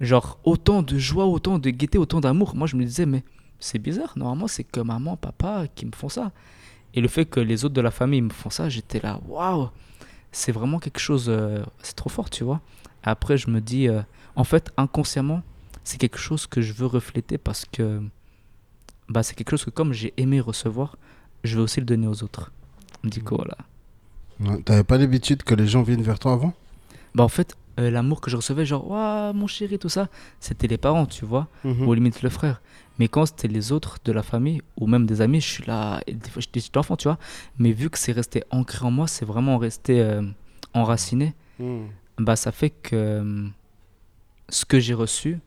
genre, autant de joie, autant de gaieté, autant d'amour. Moi, je me disais, mais c'est bizarre. Normalement, c'est que maman, papa qui me font ça. Et le fait que les autres de la famille me font ça, j'étais là, waouh, c'est vraiment quelque chose, euh, c'est trop fort, tu vois. Après, je me dis, euh, en fait, inconsciemment, c'est quelque chose que je veux refléter parce que bah, c'est quelque chose que, comme j'ai aimé recevoir, je veux aussi le donner aux autres. Du coup, voilà. Ouais. T'avais pas l'habitude que les gens viennent vers toi avant? Bah en fait, euh, l'amour que je recevais, genre, waouh, mon chéri, tout ça, c'était les parents, tu vois, Mhm. ou limite le frère. Mais quand c'était les autres de la famille, ou même des amis, je suis là, des fois j'étais enfant, tu vois. Mais vu que c'est resté ancré en moi, c'est vraiment resté euh, enraciné, Mhm. bah ça fait que euh, ce que j'ai reçu,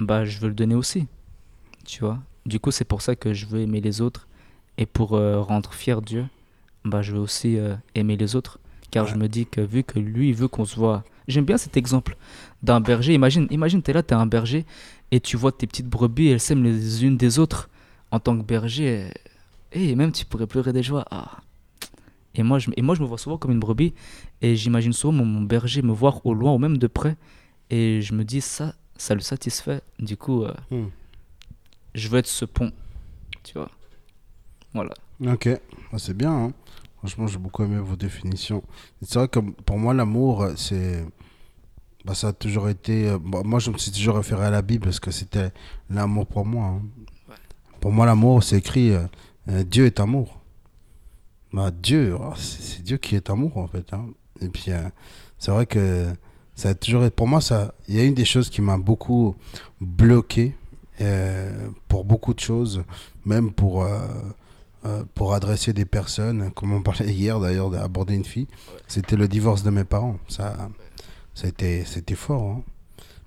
bah je veux le donner aussi, tu vois. Du coup, c'est pour ça que je veux aimer les autres, et pour euh, rendre fier Dieu, bah je veux aussi euh, aimer les autres. Car je me dis que vu que lui, il veut qu'on se voit. J'aime bien cet exemple d'un berger. Imagine, imagine tu es là, tu es un berger, et tu vois tes petites brebis, elles s'aiment les unes des autres. En tant que berger, et même tu pourrais pleurer des joies. Ah. Et, moi, je, et moi, je me vois souvent comme une brebis, et j'imagine souvent mon, mon berger me voir au loin ou même de près, et je me dis ça, ça le satisfait. Du coup, euh, Mhm. je veux être ce pont, tu vois. Voilà. Ok, Ah, c'est bien. hein. Franchement, j'ai beaucoup aimé vos définitions. C'est vrai que pour moi, l'amour, euh, c'est. Bah, ça a toujours été. euh, bah, moi, je me suis toujours référé à la Bible parce que c'était l'amour pour moi. hein. Pour moi, l'amour, c'est écrit euh, Dieu est amour. Bah, Dieu, oh, c'est c'est Dieu qui est amour en fait. hein. Et puis euh, c'est vrai que ça toujours pour moi ça il y a une des choses qui m'a beaucoup bloqué euh, pour beaucoup de choses, même pour euh, euh, pour adresser des personnes, comme on parlait hier d'ailleurs d'aborder une fille, c'était le divorce de mes parents. Ça été c'était fort. hein.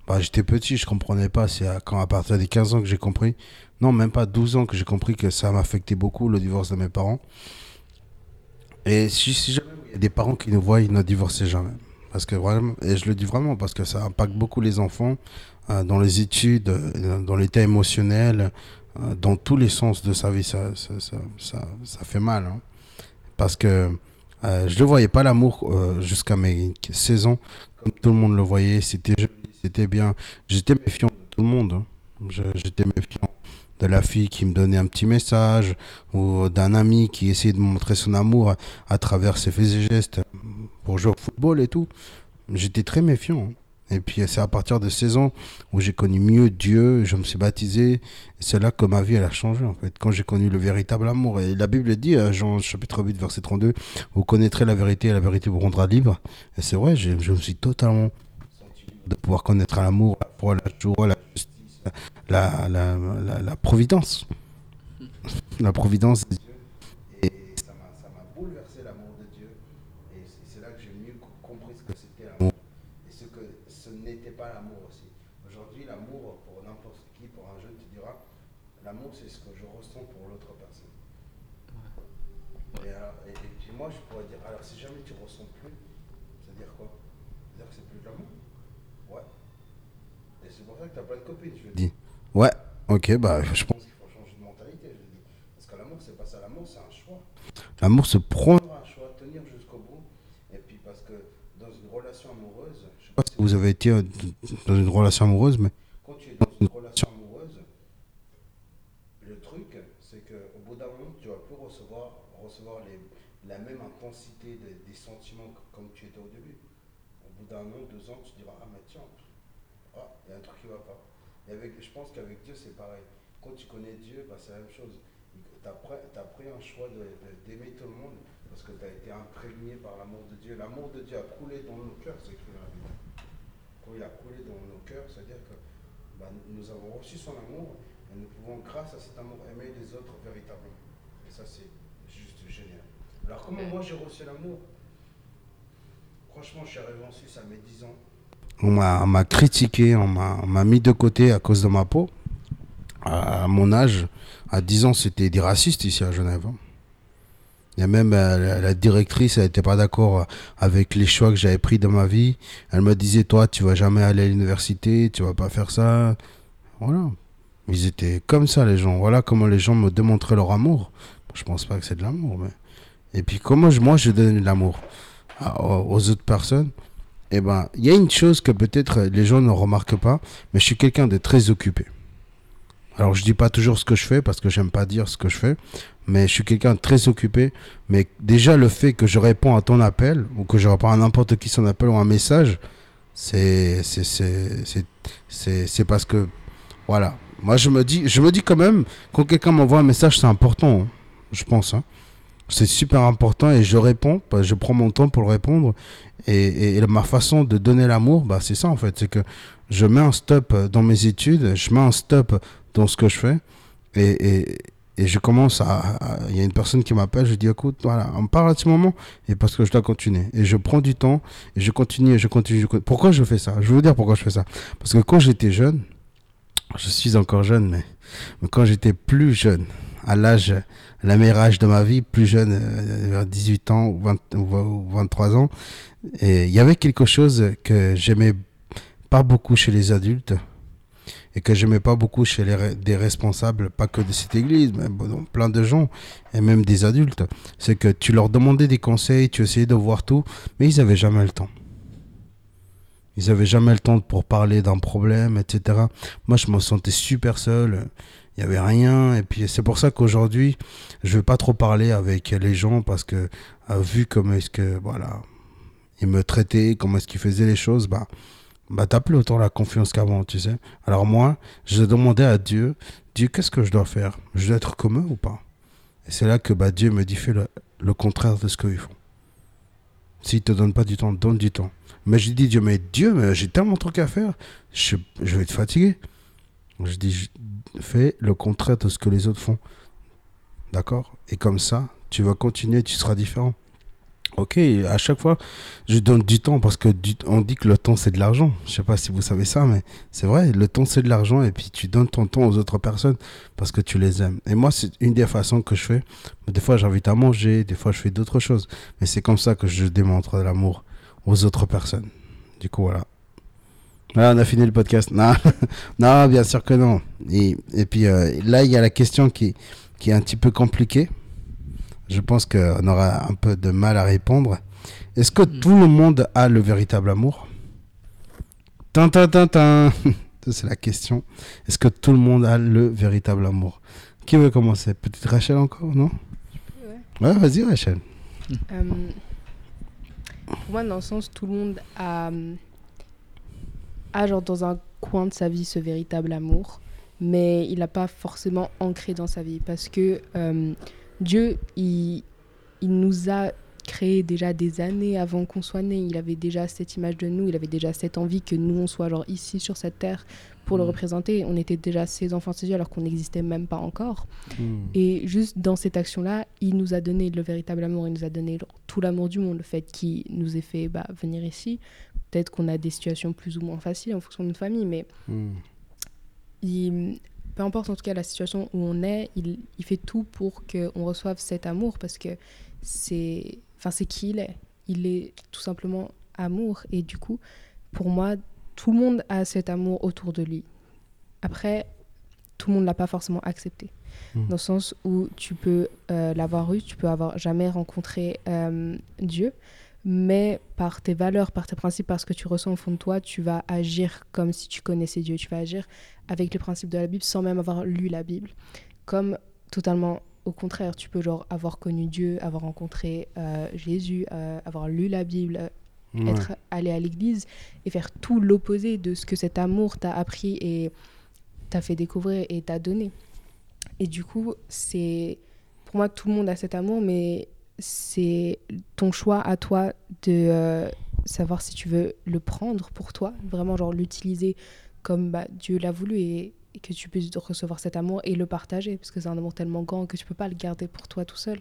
Bah, j'étais petit, je comprenais pas, c'est à, quand à partir des 15 ans que j'ai compris. Non, même pas 12 ans que j'ai compris que ça m'affectait beaucoup le divorce de mes parents. Et si, si jamais il y a des parents qui nous voient, ils ne divorcez jamais. Parce que vraiment, et je le dis vraiment parce que ça impacte beaucoup les enfants euh, dans les études, euh, dans l'état émotionnel, euh, dans tous les sens de sa vie. Ça, ça, ça, ça, fait mal. hein. Parce que je ne voyais pas l'amour jusqu'à mes 16 ans. Comme tout le monde le voyait, c'était c'était bien. J'étais méfiant de tout le monde. hein. J'étais méfiant de la fille qui me donnait un petit message ou d'un ami qui essayait de montrer son amour à travers ses faits et gestes pour jouer au football et tout. J'étais très méfiant. hein. Et puis c'est à partir de 16 ans où j'ai connu mieux Dieu, je me suis baptisé. C'est là que ma vie elle a changé en fait. Quand j'ai connu le véritable amour. Et la Bible dit, euh, Jean chapitre 8 verset 32, vous connaîtrez la vérité et la vérité vous rendra libre. Et c'est vrai, j'ai- je me suis totalement de pouvoir connaître l'amour, la foi, la joie, la justice, la, la, la, providence. La providence de Dieu. Et ça m'a ça m'a bouleversé l'amour de Dieu. Et c'est c'est là que j'ai mieux co- compris ce que c'était l'amour. Et ce que ce n'était pas l'amour aussi. Aujourd'hui, l'amour, pour n'importe qui, pour un jeune, tu diras, l'amour c'est ce que je ressens pour l'autre personne. Et, alors- et- et puis moi, je pourrais dire, alors si jamais tu ressens plus, c'est-à-dire quoi C'est-à-dire que c'est plus de l'amour Ouais. Et c'est pour ça que tu as plein de copines, je dis. Ouais, ok, bah je pense qu'il faut changer de mentalité. Parce que l'amour, c'est pas ça. L'amour, c'est un choix. L'amour se prend un choix, tenir jusqu'au bout. Et puis parce que dans une relation amoureuse, je sais pas si vous avez été euh, dans une relation amoureuse, mais quand tu es dans une relation amoureuse, le truc, c'est qu'au bout d'un moment, tu vas plus recevoir, recevoir les, la même intensité de- des sentiments que- comme tu étais au début. Au bout d'un an, deux ans, tu diras, ah mais tiens, ah, il y a un truc qui va pas. Et avec, je pense qu'avec Dieu, c'est pareil. Quand tu connais Dieu, bah, c'est la même chose. Tu as, un choix de- de- d'aimer tout le monde parce que tu as été imprégné par l'amour de Dieu. L'amour de Dieu a coulé dans nos cœurs, c'est écrit dans la Bible. Quand il a coulé dans nos cœurs, c'est-à-dire que bah, nous avons reçu son amour et nous pouvons, grâce à cet amour, aimer les autres véritablement. Et ça, c'est juste génial. Alors, comment moi j'ai reçu l'amour? Franchement, je suis arrivé en Suisse à mes 10 ans. On m'a critiqué, on m'a on m'a mis de côté à cause de ma peau. À mon âge, à 10 ans, c'était des racistes ici à Genève. hein. Il y a même euh, la, directrice, elle n'était pas d'accord euh, avec les choix que j'avais pris dans ma vie. Elle me disait, toi, tu vas jamais aller à l'université, tu vas pas faire ça. Voilà. Ils étaient comme ça, les gens. Voilà comment les gens me démontraient leur amour. Je pense pas que c'est de l'amour. Mais... Et puis, comment je- moi, je donne de l'amour aux autres personnes? Eh ben, il y a une chose que peut-être les gens ne remarquent pas, mais je suis quelqu'un de très occupé. Alors, je dis pas toujours ce que je fais parce que j'aime pas dire ce que je fais, mais je suis quelqu'un très occupé. Mais déjà, le fait que je réponds à ton appel ou que je réponds à n'importe qui son appel ou un message, c'est c'est parce que voilà. Moi, je me dis je me dis quand même quand quelqu'un m'envoie un message, c'est important, hein, je pense. hein. C'est super important et je réponds, que je prends mon temps pour répondre. Et, et- et ma façon de donner l'amour, bah, c'est ça en fait. C'est que je mets un stop dans mes études, je mets un stop dans ce que je fais. Et, et, et je commence à. Il y a une personne qui m'appelle, je dis écoute, voilà, on parle à ce moment et parce que je dois continuer. Et je prends du temps et je continue et je continue. je continue. Pourquoi je fais ça? Je vais vous dire pourquoi je fais ça. Parce que quand j'étais jeune, je suis encore jeune, mais, mais quand j'étais plus jeune, à l'âge, la meilleure âge de ma vie, plus jeune, euh, vers 18 ans ou, 20 ou 20 ou 23 ans, et il y avait quelque chose que j'aimais pas beaucoup chez les adultes et que j'aimais pas beaucoup chez les, des responsables, pas que de cette église, mais bon, plein de gens et même des adultes. C'est que tu leur demandais des conseils, tu essayais de voir tout, mais ils avaient jamais le temps. Ils avaient jamais le temps pour parler d'un problème, etc. Moi, je me sentais super seul. Il n'y avait rien. Et puis, c'est pour ça qu'aujourd'hui, je ne vais pas trop parler avec les gens parce que, euh, vu comment est-ce que, voilà, ils me traitaient, comment est-ce qu'ils faisaient les choses, bah, bah t'as plus autant la confiance qu'avant, tu sais. Alors moi, je demandais à Dieu, Dieu, qu'est-ce que je dois faire? Je dois être comme eux ou pas? Et c'est là que bah, Dieu me dit fais le, contraire de ce qu'ils font. S'il te donne pas du temps, donne du temps. Mais je dis Dieu, mais Dieu, mais j'ai tellement de trucs à faire, je, je vais être fatigué. Je dis fais le contraire de ce que les autres font. D'accord? Et comme ça, tu vas continuer, tu seras différent. Ok, à chaque fois, je donne du temps parce que on dit que le temps c'est de l'argent. Je sais pas si vous savez ça, mais c'est vrai, le temps c'est de l'argent et puis tu donnes ton temps aux autres personnes parce que tu les aimes. Et moi, c'est une des façons que je fais. Des fois, j'invite à manger, des fois, je fais d'autres choses. Mais c'est comme ça que je démontre l'amour aux autres personnes. Du coup, voilà. Voilà, on a fini le podcast. Non, [LAUGHS] non bien sûr que non. Et, et puis euh, là, il y a la question qui, qui est un petit peu compliquée. Je pense qu'on aura un peu de mal à répondre. Est-ce que Hmm. tout le monde a le véritable amour? Tin, tin, tin, tin. [LAUGHS] Ça, c'est la question. Est-ce que tout le monde a le véritable amour? Qui veut commencer? Peut-être Rachel encore, non? Ouais, vas-y, Rachel. Euh, pour moi, dans le sens, tout le monde a, a genre dans un coin de sa vie ce véritable amour, mais il n'a pas forcément ancré dans sa vie parce que euh, Dieu, il, il nous a créé déjà des années avant qu'on soit né. Il avait déjà cette image de nous, il avait déjà cette envie que nous, on soit genre ici sur cette terre pour le Mm. représenter. On était déjà ses enfants, ses yeux, alors qu'on n'existait même pas encore. Hmm. Et juste dans cette action-là, il nous a donné le véritable amour, il nous a donné genre, tout l'amour du monde, le fait qu'il nous ait fait bah, venir ici. Peut-être qu'on a des situations plus ou moins faciles en fonction de notre famille, mais Hmm. il- peu importe en tout cas la situation où on est, il, il fait tout pour qu'on reçoive cet amour parce que c'est enfin, c'est qui il est. Il est tout simplement amour. Et du coup, pour moi, tout le monde a cet amour autour de lui. Après, tout le monde ne l'a pas forcément accepté. Mhm. Dans le sens où tu peux euh, l'avoir eu, tu peux avoir jamais rencontré euh, Dieu, mais par tes valeurs, par tes principes, par ce que tu ressens au fond de toi, tu vas agir comme si tu connaissais Dieu. Tu vas agir avec les principes de la Bible sans même avoir lu la Bible. Comme totalement au contraire, tu peux genre avoir connu Dieu, avoir rencontré euh, Jésus, euh, avoir lu la Bible, euh, Ouais. être allé à l'église et faire tout l'opposé de ce que cet amour t'a appris et t'a fait découvrir et t'a donné. Et du coup, c'est pour moi tout le monde a cet amour, mais c'est ton choix à toi de euh, savoir si tu veux le prendre pour toi, vraiment genre l'utiliser comme bah, Dieu l'a voulu et, et que tu puisses recevoir cet amour et le partager parce que c'est un amour tellement grand que tu peux pas le garder pour toi tout seul.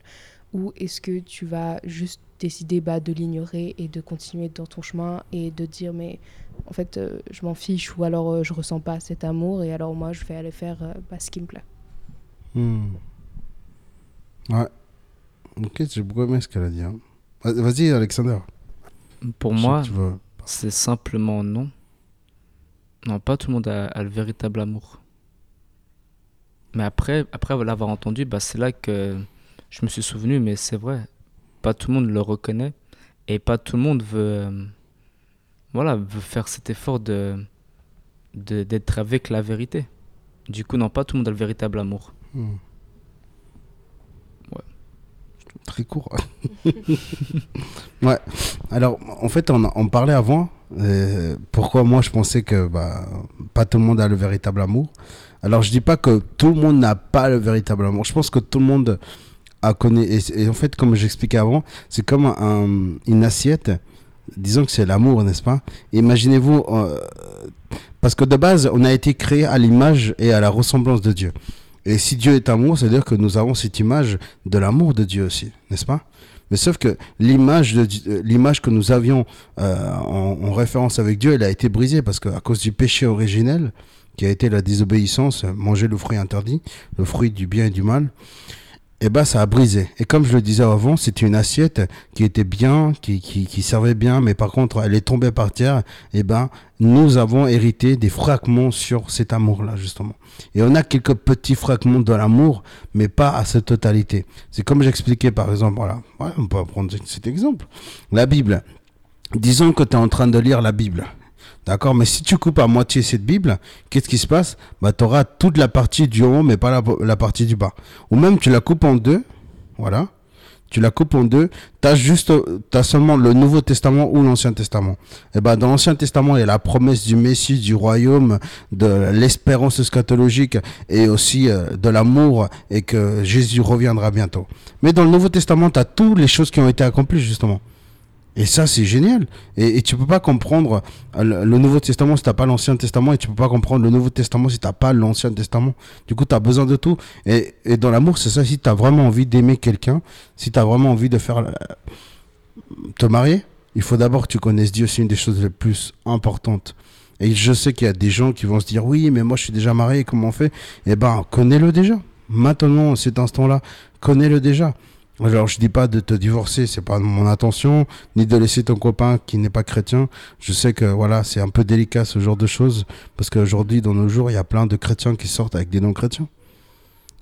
Ou est-ce que tu vas juste décider bah, de l'ignorer et de continuer dans ton chemin et de dire mais en fait euh, je m'en fiche ou alors euh, je ressens pas cet amour et alors moi je vais aller faire euh, bah, ce qui me plaît. Hmm. Ouais. Ok, j'ai beaucoup aimé ce qu'elle a dit. hein. Vas- Vas-y, Alexander. Pour Je moi, c'est simplement non. Non, pas tout le monde a, le véritable amour. Mais après, après l'avoir entendu, bah, c'est là que je me suis souvenu, mais c'est vrai, pas tout le monde le reconnaît et pas tout le monde veut, euh, voilà, veut faire cet effort de de- d'être avec la vérité. Du coup, non, pas tout le monde a le véritable amour. Hmm. Très court. [LAUGHS] [LAUGHS] ouais. Alors, en fait, on, on parlait avant. euh, pourquoi moi je pensais que bah, pas tout le monde a le véritable amour. Alors, je dis pas que tout le monde n'a pas le véritable amour. Je pense que tout le monde a connu. Et, et en fait, comme j'expliquais avant, c'est comme un- une assiette. Disons que c'est l'amour, n'est-ce pas? Imaginez-vous, euh, parce que de base, on a été créé à l'image et à la ressemblance de Dieu. Et si Dieu est amour, c'est-à-dire que nous avons cette image de l'amour de Dieu aussi, n'est-ce pas? Mais sauf que l'image que nous avions euh, en, en référence avec Dieu, elle a été brisée parce qu'à cause du péché originel, qui a été la désobéissance, manger le fruit interdit, le fruit du bien et du mal, et ben ça a brisé. Et comme je le disais avant, c'était une assiette qui était bien, qui, qui, servait bien, mais par contre, elle est tombée par terre. Et ben, nous avons hérité des fragments sur cet amour-là, justement. Et on a quelques petits fragments de l'amour, mais pas à sa totalité. C'est comme j'expliquais, par exemple, voilà, Ouais, on peut prendre cet exemple. La Bible. Disons que tu es en train de lire la Bible. D'accord Mais si tu coupes à moitié cette Bible, qu'est-ce qui se passe? Bah, Tu auras toute la partie du haut, mais pas la, partie du bas. Ou même tu la coupes en deux, voilà. tu la coupes en deux, tu as juste, as seulement le Nouveau Testament ou l'Ancien Testament. Et ben, dans l'Ancien Testament, il y a la promesse du Messie, du royaume, de l'espérance eschatologique et aussi euh, de l'amour et que Jésus reviendra bientôt. Mais dans le Nouveau Testament, tu as toutes les choses qui ont été accomplies, justement. Et ça, c'est génial. Et, et, tu peux pas comprendre le, Nouveau Testament si t'as pas l'Ancien Testament, et tu peux pas comprendre le Nouveau Testament si t'as pas l'Ancien Testament. Du coup, tu as besoin de tout. Et, dans l'amour, c'est ça. Si tu as vraiment envie d'aimer quelqu'un, si tu as vraiment envie de faire te marier, il faut d'abord que tu connaisses Dieu. C'est une des choses les plus importantes. Et je sais qu'il y a des gens qui vont se dire oui, mais moi je suis déjà marié, comment on fait? Eh ben, connais-le déjà. Maintenant, cet instant-là, connais-le déjà. Alors, je dis pas de te divorcer, c'est pas mon intention, ni de laisser ton copain qui n'est pas chrétien. Je sais que voilà, c'est un peu délicat ce genre de choses, parce qu'aujourd'hui, dans nos jours, il y a plein de chrétiens qui sortent avec des non-chrétiens.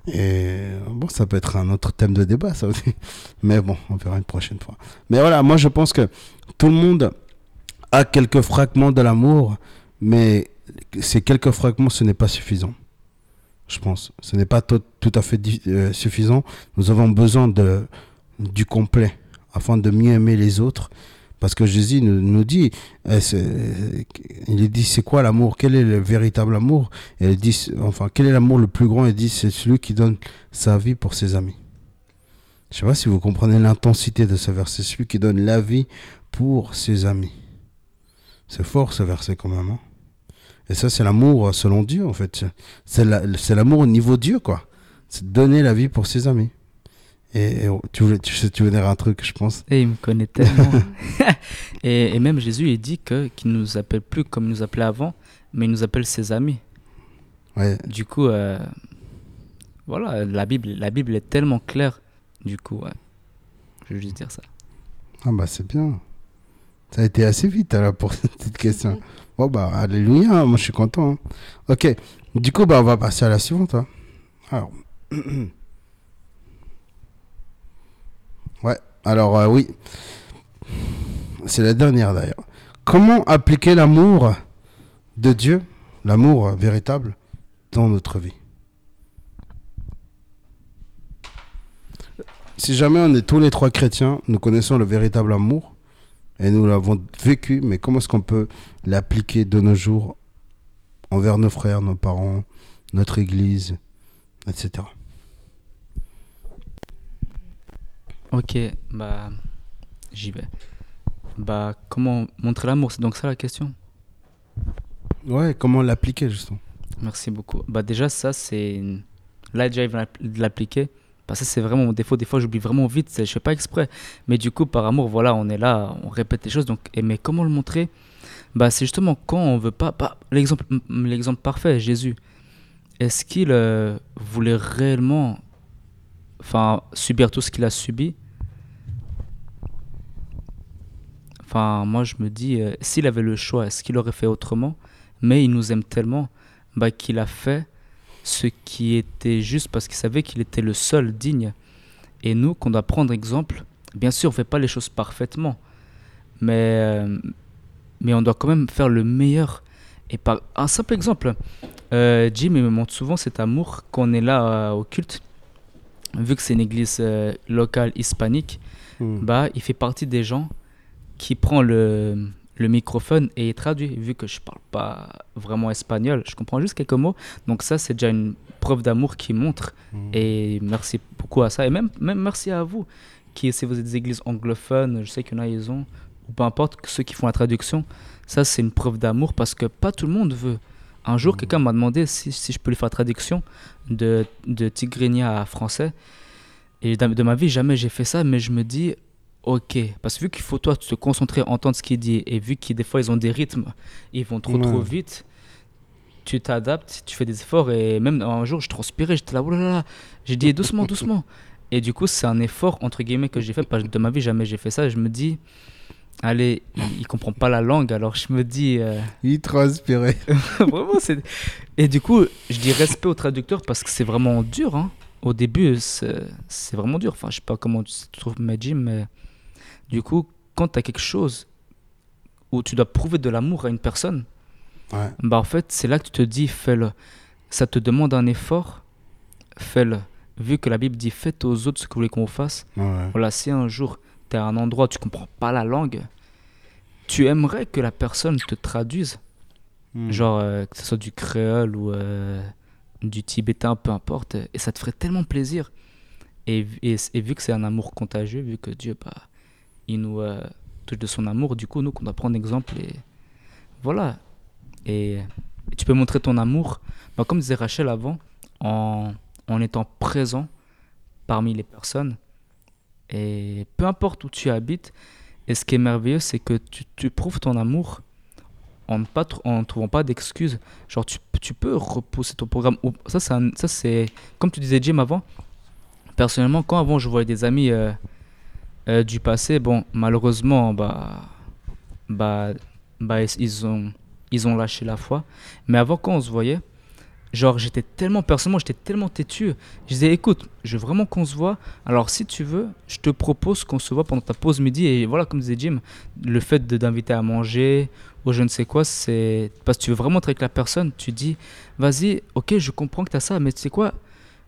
Et bon, ça peut être un autre thème de débat, ça aussi. [LAUGHS] Mais bon, on verra une prochaine fois. Mais voilà, moi je pense que tout le monde a quelques fragments de l'amour, mais ces quelques fragments, ce n'est pas suffisant je pense. Ce n'est pas tout, à fait euh, suffisant. Nous avons besoin du complet afin de mieux aimer les autres. Parce que Jésus nous, dit, euh, il dit c'est quoi l'amour? Quel est le véritable amour? Il dit, enfin, quel est l'amour le plus grand? Il dit c'est celui qui donne sa vie pour ses amis. Je ne sais pas si vous comprenez l'intensité de ce verset, celui qui donne la vie pour ses amis. C'est fort ce verset quand même. Hein et ça, c'est l'amour selon Dieu, en fait. C'est l'amour au niveau Dieu, quoi. C'est donner la vie pour ses amis. Et, tu, voulais, tu, tu veux dire un truc, je pense. Et il me connaît tellement. [LAUGHS] et, et, même Jésus, il dit que qu'il nous appelle plus comme il nous appelait avant, mais il nous appelle ses amis. Ouais. Du coup, euh, voilà, la Bible, la Bible est tellement claire. Du coup, ouais. je veux juste dire ça. Ah bah c'est bien. Ça a été assez vite alors pour cette question. [LAUGHS] Bon, bah, alléluia, moi je suis content. Hein. Ok, du coup, bah, on va passer à la suivante. Hein. Alors. [CLEARS THROAT] ouais, alors, euh, oui. C'est la dernière d'ailleurs. Comment appliquer l'amour de Dieu, l'amour véritable, dans notre vie? Si jamais on est tous les trois chrétiens, nous connaissons le véritable amour et nous l'avons vécu, mais comment est-ce qu'on peut l'appliquer de nos jours envers nos frères, nos parents, notre église, etc. Ok, bah j'y vais. Bah comment montrer l'amour, c'est donc ça la question? Ouais, comment l'appliquer justement Merci beaucoup. Bah déjà ça c'est là déjà il va l'appliquer parce que c'est vraiment mon défaut. Des fois, j'oublie vraiment vite, je fais pas exprès. Mais du coup, par amour, voilà, on est là, on répète les choses. Donc, et mais comment le montrer? Bah, C'est justement quand on veut pas. pas l'exemple, l'exemple parfait, Jésus. Est-ce qu'il euh, voulait réellement enfin, subir tout ce qu'il a subi? Enfin, moi, je me dis, euh, s'il avait le choix, est-ce qu'il aurait fait autrement? Mais il nous aime tellement bah, qu'il a fait ce qui était juste parce qu'il savait qu'il était le seul digne. Et nous, qu'on doit prendre exemple, bien sûr, on ne fait pas les choses parfaitement, mais, euh, mais on doit quand même faire le meilleur. Et par un simple exemple, euh, Jim me montre souvent cet amour qu'on est là euh, au culte. Vu que c'est une église locale hispanique, hmm. bah, il fait partie des gens qui prend le, le microphone est traduit. Vu que je parle pas vraiment espagnol, je comprends juste quelques mots. Donc ça, c'est déjà une preuve d'amour qui montre. Mmh. Et merci beaucoup à ça. Et même, même merci à vous, qui si vous êtes des églises anglophones, je sais qu'il y en a, ils ont, ou peu importe, ceux qui font la traduction. Ça, c'est une preuve d'amour parce que pas tout le monde veut. Un jour, mmh. quelqu'un m'a demandé si, si, je peux lui faire la traduction de, de Tigrinya à français. Et de ma vie, jamais j'ai fait ça, mais je me dis, Ok, parce que vu qu'il faut toi te concentrer, entendre ce qu'il dit, et vu que des fois ils ont des rythmes, ils vont trop trop vite, tu t'adaptes, tu fais des efforts, et même un jour je transpirais, j'étais là, là, j'ai dit doucement, [LAUGHS] doucement. Et du coup, c'est un effort, entre guillemets, que j'ai fait, parce que de ma vie, jamais j'ai fait ça, et je me dis, allez, il, comprend pas la langue, alors je me dis... Euh, il transpirait. [LAUGHS] vraiment, c'est... Et du coup, je dis respect au traducteur, parce que c'est vraiment dur, hein. Au début, c'est vraiment dur. Enfin, je sais pas comment tu trouves Majim, mais du coup, quand tu as quelque chose où tu dois prouver de l'amour à une personne, bah en fait, c'est là que tu te dis, fais-le. Ça te demande un effort, fais-le. vu que la Bible dit faites aux autres ce que vous voulez qu'on vous fasse, Ouais. voilà, si un jour tu es à un endroit tu comprends pas la langue, tu aimerais que la personne te traduise, Hmm. genre euh, que ce soit du créole ou euh, du tibétain, peu importe, et ça te ferait tellement plaisir. Et, et, et vu que c'est un amour contagieux, vu que Dieu, bah, il nous euh, touche de son amour, du coup, nous, qu'on doit prendre exemple et voilà. Et, et tu peux montrer ton amour, bah, comme disait Rachel avant, en, en étant présent parmi les personnes. Et peu importe où tu habites, et ce qui est merveilleux, c'est que tu, tu prouves ton amour en ne trouvant pas d'excuses. Genre, tu, tu peux repousser ton programme. Ça, ça, c'est comme tu disais, Jim, avant. Personnellement, quand avant je voyais des amis euh, euh, du passé, bon, malheureusement, bah, bah, bah, ils ont, ils ont lâché la foi. Mais avant, quand on se voyait, genre, j'étais tellement, personnellement, j'étais tellement têtu. Je disais, écoute, je veux vraiment qu'on se voit. Alors, si tu veux, je te propose qu'on se voit pendant ta pause midi. Et voilà, comme disait Jim, le fait de d'inviter à manger ou je ne sais quoi, c'est parce que tu veux vraiment être avec la personne. Tu dis, vas-y, ok, je comprends que tu as ça, mais tu sais quoi,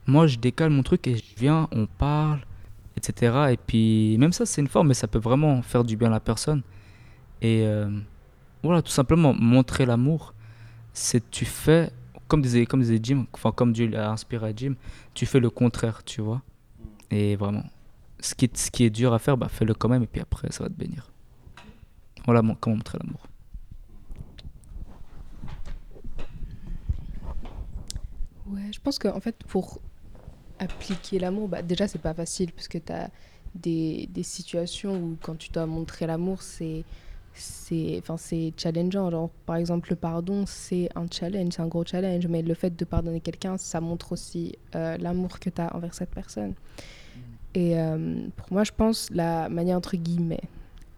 moi, je décale mon truc et je viens, on parle, etc. Et puis, même ça, c'est une forme, mais ça peut vraiment faire du bien à la personne. Et euh, voilà, tout simplement, montrer l'amour, c'est tu fais, comme disait, comme disait Jim, enfin, comme Dieu l'a inspiré à Jim, tu fais le contraire, tu vois. Et vraiment, ce qui, est- ce qui est dur à faire, bah, fais-le quand même, et puis après, ça va te bénir. Voilà mon- comment montrer l'amour. Ouais, je pense qu'en fait, pour appliquer l'amour, bah, déjà, c'est pas facile parce que tu as des, des situations où quand tu dois montrer l'amour, c'est c'est enfin c'est challengeant. Genre par exemple le pardon c'est un challenge c'est un gros challenge mais le fait de pardonner quelqu'un ça montre aussi euh, l'amour que tu as envers cette personne. Et euh, pour moi je pense la manière entre guillemets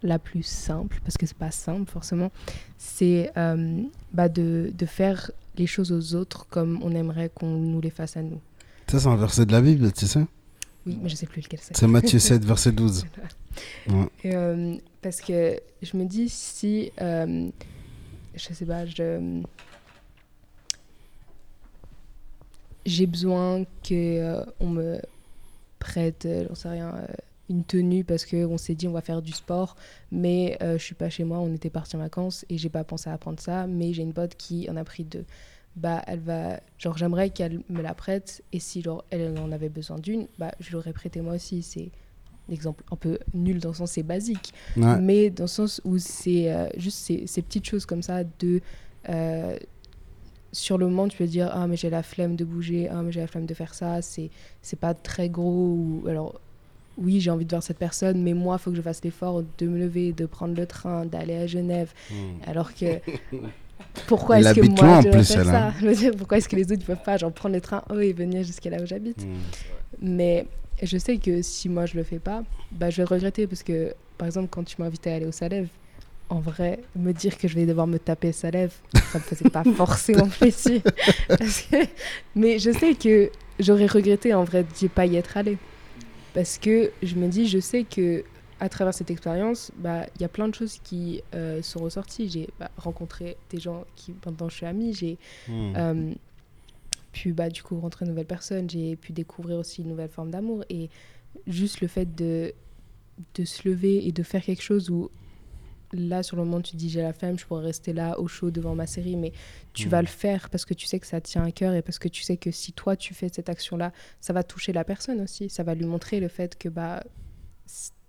la plus simple parce que c'est pas simple forcément c'est euh, bah, de, de faire les choses aux autres comme on aimerait qu'on nous les fasse à nous. Ça, c'est un verset de la Bible, tu sais. Oui mais je sais plus lequel c'est. C'est Matthieu [LAUGHS] 7, verset 12. Euh, parce que je me dis si euh, je sais pas j'ai besoin que euh, on me prête j'en sais rien une tenue parce que on s'est dit on va faire du sport. Mais je suis pas chez moi on était parti en vacances et j'ai pas pensé à prendre ça. Mais j'ai une pote qui en a pris deux. Bah elle va genre j'aimerais qu'elle me la prête. Et si genre elle en avait besoin d'une bah je l'aurais prêté moi aussi. C'est l'exemple un peu nul dans le sens c'est basique. Ouais. mais dans le sens où c'est euh, juste ces, ces petites choses comme ça de euh, sur le moment tu peux dire ah mais j'ai la flemme de bouger ah mais j'ai la flemme de faire ça c'est c'est pas très gros ou alors oui j'ai envie de voir cette personne mais moi il faut que je fasse l'effort de me lever de prendre le train d'aller à Genève. Alors que [LAUGHS] pourquoi est-ce que moi je plus, faire ça hein. [LAUGHS] Pourquoi est-ce que les autres ne peuvent pas genre prendre le train oh, et venir jusqu'à là où j'habite? Mais je sais que si moi je le fais pas, bah je vais regretter parce que par exemple quand tu m'as invité à aller au Salève, en vrai, me dire que je vais devoir me taper Salève, ça me faisait pas [LAUGHS] forcément plaisir. Que- Mais je sais que j'aurais regretté en vrai de pas y être allée. Parce que je me dis, je sais que à travers cette expérience, bah, il y a plein de choses qui euh, sont ressorties. J'ai bah, rencontré des gens qui, pendant je suis amie, j'ai Hmm. euh, pu bah, du coup rencontrer de nouvelles personnes, j'ai pu découvrir aussi une nouvelle forme d'amour et juste le fait de, de se lever et de faire quelque chose où là sur le moment tu dis j'ai la flemme, je pourrais rester là au chaud devant ma série mais tu vas le faire parce que tu sais que ça tient à cœur et parce que tu sais que si toi tu fais cette action là, ça va toucher la personne aussi, ça va lui montrer le fait que bah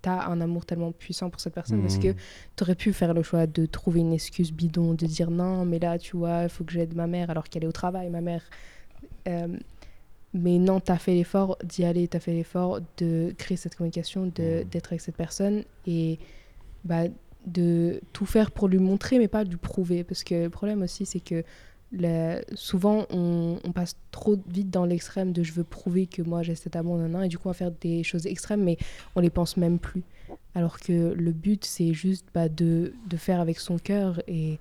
tu as un amour tellement puissant pour cette personne parce que Mhm. tu aurais pu faire le choix de trouver une excuse bidon, de dire non, mais là, tu vois, il faut que j'aide ma mère alors qu'elle est au travail, ma mère. Euh, mais non, tu as fait l'effort d'y aller, tu as fait l'effort de créer cette communication, d'être avec cette personne et bah, de tout faire pour lui montrer, mais pas lui prouver. Parce que le problème aussi, c'est que souvent, on, on passe trop vite dans l'extrême de je veux prouver que moi j'ai cet amour, nan, et du coup, on va faire des choses extrêmes, mais on les pense même plus. Alors que le but, c'est juste bah, de, de faire avec son cœur et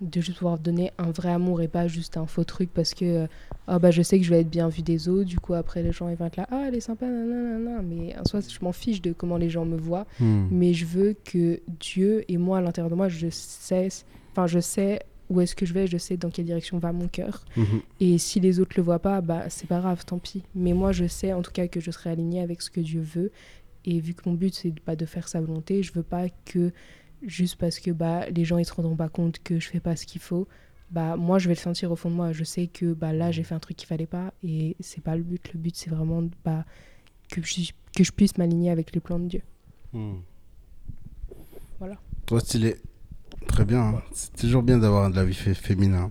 de juste pouvoir donner un vrai amour et pas juste un faux truc parce que euh, ah bah je sais que je vais être bien vu des autres du coup après les gens ils vont être là ah elle est sympa nanana mais en soi je m'en fiche de comment les gens me voient Hmm. mais je veux que Dieu et moi à l'intérieur de moi je sais enfin je sais où est-ce que je vais, je sais dans quelle direction va mon cœur. Mhm. Et si les autres le voient pas, bah c'est pas grave, tant pis. Mais moi, je sais en tout cas que je serai alignée avec ce que Dieu veut. Et vu que mon but c'est pas de faire sa volonté, je veux pas que juste parce que bah les gens ils se rendront pas compte que je fais pas ce qu'il faut, bah moi je vais le sentir au fond de moi. Je sais que bah là j'ai fait un truc qu'il fallait pas et c'est pas le but. Le but c'est vraiment bah que je, que je puisse m'aligner avec les plans de Dieu. Mhm. Voilà. Toi, stylé. Très bien. hein. C'est toujours bien d'avoir de la vie fé- féminin.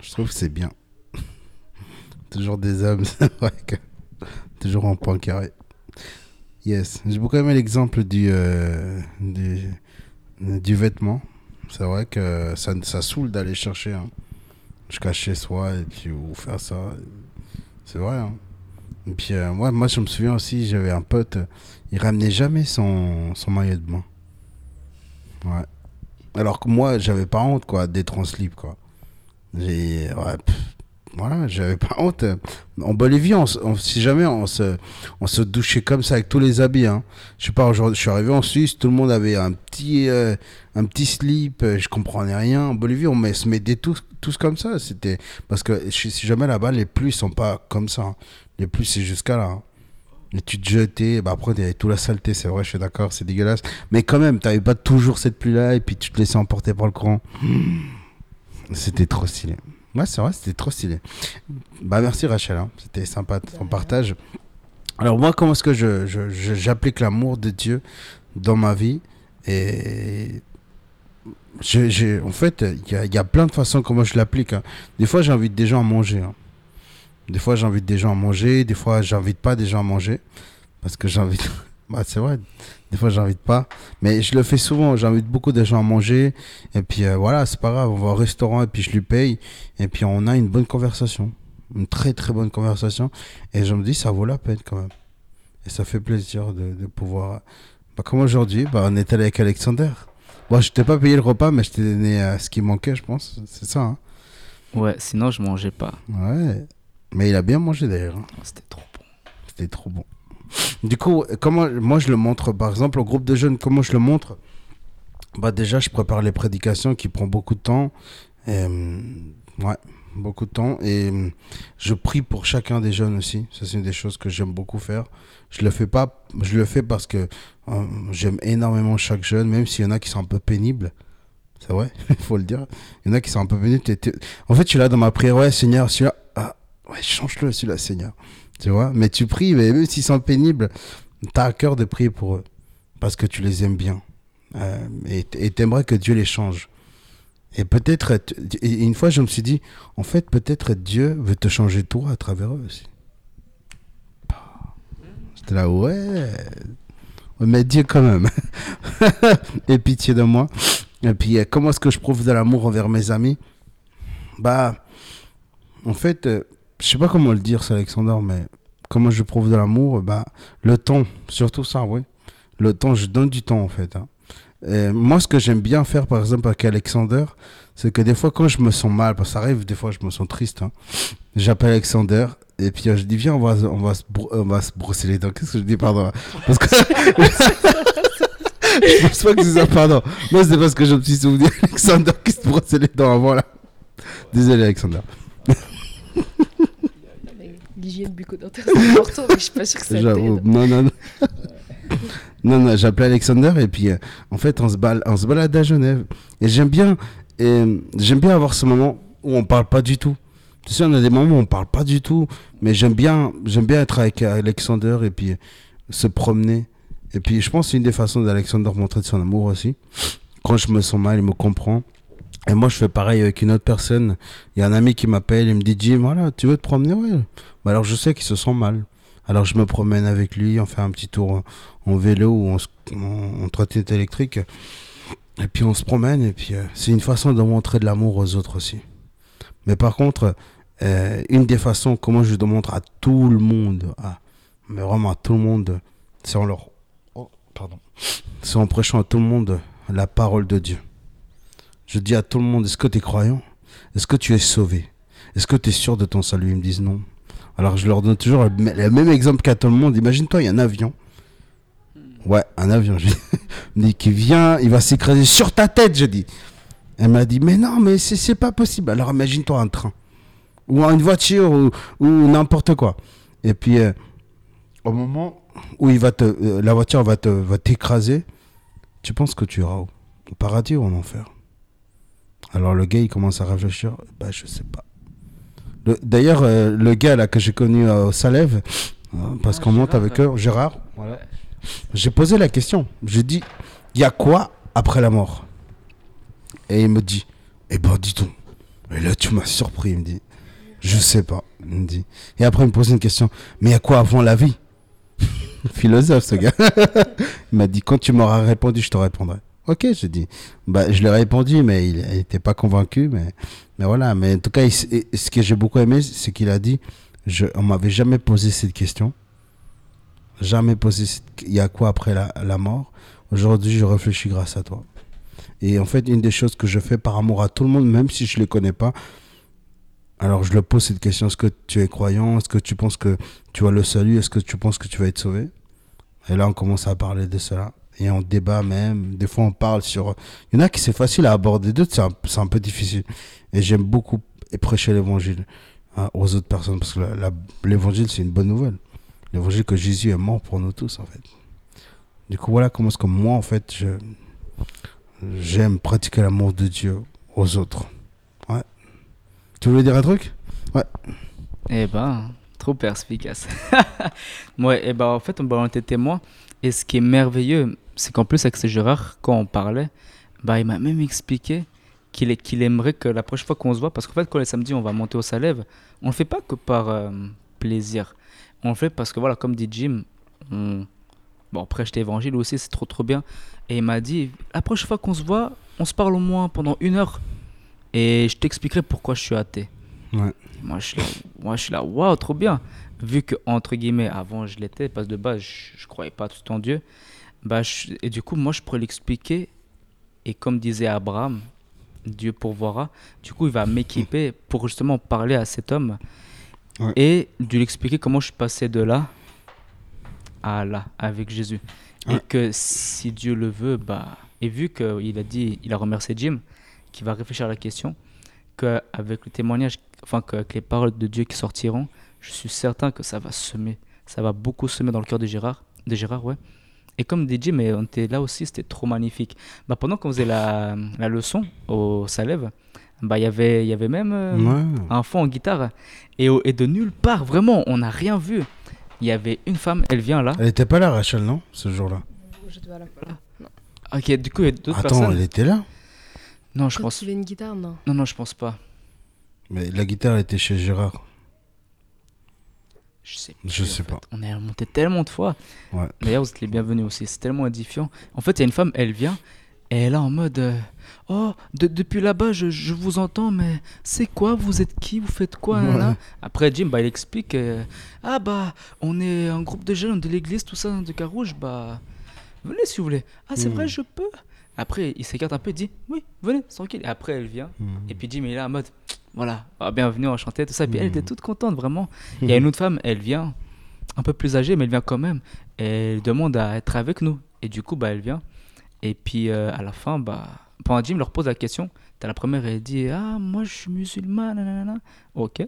Je trouve que c'est bien. [LAUGHS] toujours des hommes, [LAUGHS] c'est vrai que. [LAUGHS] Toujours en point carré. Yes. J'ai beaucoup aimé l'exemple du, euh, du, du vêtement. C'est vrai que ça, ça saoule d'aller chercher hein, jusqu'à chez soi et puis ou faire ça. C'est vrai. hein. Et puis, euh, moi, moi, je me souviens aussi, j'avais un pote, il ramenait jamais son, son maillot de bain. Ouais. Alors que moi, j'avais pas honte, quoi, d'être en quoi. J'ai. Ouais, voilà, j'avais pas honte. En Bolivie, on, si jamais on se, on se douchait comme ça avec tous les habits, hein. Je sais pas, aujourd'hui, je suis arrivé en Suisse, tout le monde avait un petit, euh, un petit slip, euh, je comprenais rien. En Bolivie, on se mettait tous, tous comme ça. C'était. Parce que si jamais là-bas, les pluies sont pas comme ça. hein. Les pluies, c'est jusqu'à là. hein. Et tu te jetais, bah après, avait toute la saleté, c'est vrai, je suis d'accord, c'est dégueulasse. Mais quand même, t'avais pas toujours cette pluie-là et puis tu te laissais emporter par le courant. C'était trop stylé. Ouais, c'est vrai, c'était trop stylé. Bah merci Rachel, hein. c'était sympa ton partage. Alors moi, comment est-ce que je, je- je- j'applique l'amour de Dieu dans ma vie Et je- j'ai- en fait, il y a, y a plein de façons comment je l'applique. hein. Des fois, j'invite des gens à manger. hein. Des fois, j'invite des gens à manger. Des fois, j'invite pas des gens à manger. Parce que j'invite... [LAUGHS] Bah, c'est vrai. Des fois, j'invite pas. Mais je le fais souvent. J'invite beaucoup de gens à manger. Et puis, euh, voilà, c'est pas grave. On va au restaurant et puis je lui paye. Et puis, on a une bonne conversation. Une très, très bonne conversation. Et je me dis, ça vaut la peine quand même. Et ça fait plaisir de, de pouvoir... Bah, comme aujourd'hui, bah, on est allé avec Alexander. Bon, je t'ai pas payé le repas, mais je t'ai donné euh, ce qui manquait, je pense. C'est ça, hein Ouais, sinon je mangeais pas. Ouais. Mais il a bien mangé d'ailleurs. hein. C'était trop bon. C'était trop bon. Du coup, comment moi je le montre par exemple au groupe de jeunes, comment je le montre? Bah déjà, je prépare les prédications qui prend beaucoup de temps. Et, hum, ouais, beaucoup de temps et hum, je prie pour chacun des jeunes aussi. Ça c'est une des choses que j'aime beaucoup faire. Je le fais pas, je le fais parce que euh, j'aime énormément chaque jeune, même s'il y en a qui sont un peu pénibles. C'est vrai, [LAUGHS] il faut le dire. Il y en a qui sont un peu pénibles. En fait, je suis là dans ma prière, ouais, Seigneur, celui-là, ah, ouais, change-le, celui-là, Seigneur. Tu vois, mais tu pries, mais même s'ils sont pénibles, tu as à cœur de prier pour eux. Parce que tu les aimes bien. Euh, et et t'aimerais que Dieu les change. Et peut-être, une fois, je me suis dit, en fait, peut-être Dieu veut te changer toi à travers eux aussi. J'étais là, ouais. Mais Dieu quand même. [LAUGHS] et pitié de moi. Et puis, comment est-ce que je prouve de l'amour envers mes amis? Bah, en fait, euh, je sais pas comment le dire, ça, Alexander, mais comment je prouve de l'amour Bah, le temps, surtout ça, oui. Le temps, je donne du temps, en fait. hein. Moi, ce que j'aime bien faire, par exemple, avec Alexander, c'est que des fois, quand je me sens mal, parce que ça arrive, des fois, je me sens triste, hein, j'appelle Alexander, et puis euh, je dis, viens, on va, on, va se on va se brosser les dents. Qu'est-ce que je dis, pardon Parce que... [LAUGHS] je pense pas que c'est ça, pardon. Moi, c'est parce que je me suis souvenu d'Alexander qui se brossait les dents avant, là. Désolé, Alexander. L'hygiène bucco-dentaire, c'est important, mais je suis pas sûre que ça J'avoue. Non, non, non. non, non, j'appelais Alexander et puis euh, en fait, on se, bal on se balade à Genève. Et j'aime bien, j'aime bien avoir ce moment où on parle pas du tout. Tu sais, on a des moments où on parle pas du tout, mais j'aime bien, j'aime bien être avec Alexander et puis euh, se promener. Et puis, je pense que c'est une des façons d'Alexander montrer de son amour aussi. Quand je me sens mal, il me comprend. Et moi, je fais pareil avec une autre personne. Il y a un ami qui m'appelle, il me dit Jim, voilà, tu veux te promener? Ouais. Bah alors, je sais qu'il se sent mal. Alors, je me promène avec lui, on fait un petit tour en- vélo ou en, en, en trottinette électrique. Et puis, on se promène. Et puis, euh, c'est une façon de montrer de l'amour aux autres aussi. Mais par contre, euh, une des façons comment je démontre à tout le monde, à- mais vraiment à tout le monde, c'est en leur. Oh, pardon. C'est en prêchant à tout le monde la parole de Dieu. Je dis à tout le monde, est-ce que tu es croyant? Est-ce que tu es sauvé? Est-ce que tu es sûr de ton salut? Ils me disent non. Alors je leur donne toujours le même exemple qu'à tout le monde. Imagine-toi, il y a un avion. Ouais, un avion, je dis. [LAUGHS] Qui vient, il va s'écraser sur ta tête, je dis. Elle m'a dit, mais non, mais c'est pas possible. Alors imagine-toi un train, ou une voiture, ou, ou n'importe quoi. Et puis, euh, au moment où il va te, euh, la voiture va te va t'écraser, tu penses que tu iras où? Au paradis ou en enfer? Alors le gars, il commence à réfléchir, bah je sais pas. Le- D'ailleurs, euh, le gars là que j'ai connu euh, au Salève, euh, parce Ah, qu'on monte Gérard, avec eux, Gérard, j'ai posé la question. J'ai dit, il y a quoi après la mort? Et il me dit, eh ben dis donc. Et là, tu m'as surpris, il me dit. Je sais pas, il me dit. Et après, il me pose une question, mais il y a quoi avant la vie? [LAUGHS] Philosophe, ce gars. [LAUGHS] il m'a dit, quand tu m'auras répondu, je te répondrai. Ok, j'ai dit. Bah, je lui ai répondu, mais il n'était pas convaincu. Mais, mais voilà, mais en tout cas, il ce que j'ai beaucoup aimé, c'est qu'il a dit, je, on m'avait jamais posé cette question. Jamais posé cette- il y a quoi après la, la mort? Aujourd'hui, je réfléchis grâce à toi. Et en fait, une des choses que je fais par amour à tout le monde, même si je ne les connais pas, alors je le pose cette question, est-ce que tu es croyant? Est-ce que tu penses que tu as le salut? Est-ce que tu penses que tu vas être sauvé? Et là, on commence à parler de cela. Et on débat même. Des fois, on parle sur... Il y en a qui c'est facile à aborder, d'autres, c'est un, peu difficile. Et j'aime beaucoup prêcher l'évangile hein, aux autres personnes, parce que l'évangile, c'est une bonne nouvelle. L'évangile que Jésus est mort pour nous tous, en fait. Du coup, voilà comment est-ce que moi, en fait, j'aime pratiquer l'amour de Dieu aux autres. Ouais. Tu voulais dire un truc? Eh ben, trop perspicace. [LAUGHS] ouais, eh ben, en fait, on était témoins. Et ce qui est merveilleux, c'est qu'en plus, avec Gérard, quand on parlait, bah, il m'a même expliqué qu'il aimerait que la prochaine fois qu'on se voit, parce qu'en fait, quand les samedis, on va monter au Salève, on le fait pas que par euh, plaisir. On le fait parce que, voilà, comme dit Jim, on... bon, prêche l'évangile aussi, c'est trop, trop bien. Et il m'a dit, la prochaine fois qu'on se voit, on se parle au moins pendant une heure. Et je t'expliquerai pourquoi je suis athée. Ouais. Moi, je suis là, moi, je suis là, waouh, trop bien. Vu que, entre guillemets, avant, je l'étais, parce que de base, je, je croyais pas tout en Dieu. Bah, je- et du coup, moi, je pourrais l'expliquer. Et comme disait Abraham, Dieu pourvoira. Du coup, il va m'équiper pour justement parler à cet homme Ouais. et de lui expliquer comment je suis passé de là à là avec Jésus. Et que si Dieu le veut, bah, et vu qu'il a dit, il a remercié Jim, qui va réfléchir à la question, qu'avec le témoignage, enfin, qu'avec les paroles de Dieu qui sortiront, je suis certain que ça va semer, ça va beaucoup semer dans le cœur de Gérard, de Gérard, ouais. Et comme Jim, mais on était là aussi, c'était trop magnifique. Bah, pendant qu'on faisait la, la leçon au Salève, bah, il y avait- il y avait même euh, Ouais. un fond en guitare. Et, de nulle part, vraiment, on n'a rien vu. Il y avait une femme, elle vient là. Elle était pas là, Rachel, non Ce jour-là? J'étais pas là. Ok, du coup, il y a d'autres Attends, personnes. elle était là? Non, je Quand pense. tu une guitare, non. Non, non, je pense pas. Mais la guitare elle était chez Gérard. Je sais, Je plus, sais en fait. pas. On est monté tellement de fois. Ouais. D'ailleurs, vous êtes les bienvenus aussi. C'est tellement édifiant. En fait, il y a une femme, elle vient et elle est en mode euh, Oh, de- depuis là-bas, je, je vous entends, mais c'est quoi Vous êtes qui Vous faites quoi Ouais. Après, Jim, bah, il explique euh, Ah, bah, on est un groupe de jeunes de l'église, tout ça, de Carouge. Bah, venez si vous voulez. Ah, c'est Hmm. vrai, je peux? Après, il s'écarte un peu, il dit Oui, venez, tranquille. Et après, elle vient. Hmm. Et puis Jim, il est là en mode Voilà, ah, bienvenue, enchanté, tout ça. Et puis elle était Mhm. toute contente, vraiment. Il y a une autre femme, elle vient, un peu plus âgée, mais elle vient quand même. Et elle demande à être avec nous. Et du coup, bah, elle vient. Et puis euh, à la fin, bah, pendant Jim leur pose la question. T'as la première, elle dit Ah, moi je suis musulman, nanana. Ok.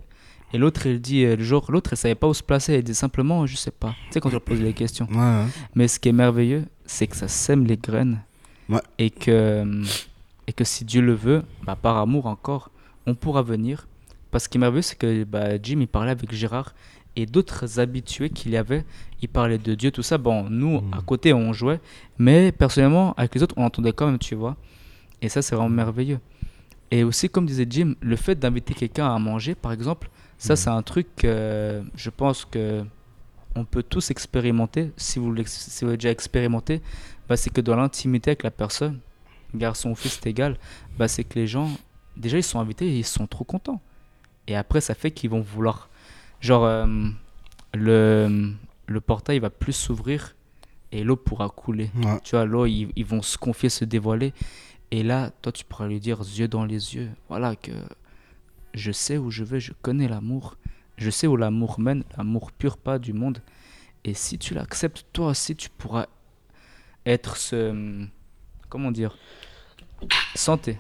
Et l'autre, elle dit euh, le jour, l'autre, elle savait pas où se placer. Elle dit simplement Je sais pas. Tu sais, quand tu leur poses les questions. Ouais, ouais. Mais ce qui est merveilleux, c'est que ça sème les graines. Ouais. Et, que, et que si Dieu le veut, bah, par amour encore, on pourra venir. Parce ce qui est merveilleux, c'est que bah, Jim, il parlait avec Gérard et d'autres habitués qu'il y avait. Il parlait de Dieu, tout ça. Bon, nous, Mhm. à côté, on jouait. Mais personnellement, avec les autres, on entendait quand même, tu vois. Et ça, c'est vraiment merveilleux. Et aussi, comme disait Jim, le fait d'inviter quelqu'un à manger, par exemple, ça, Mhm. c'est un truc que je pense que on peut tous expérimenter. Si vous l'ex- si vous l'avez déjà expérimenté, bah, c'est que dans l'intimité avec la personne, garçon ou fils, c'est égal, bah, c'est que les gens, déjà, ils sont invités et ils sont trop contents. Et après, ça fait qu'ils vont vouloir. Genre, euh, le, le portail va plus s'ouvrir et l'eau pourra couler. Ouais. Tu vois, l'eau, ils, ils vont se confier, se dévoiler. Et là, toi, tu pourras lui dire, yeux dans les yeux, voilà, que je sais où je vais, je connais l'amour. Je sais où l'amour mène, l'amour pur, pas du monde. Et si tu l'acceptes, toi aussi, tu pourras être ce. Comment dire Santé.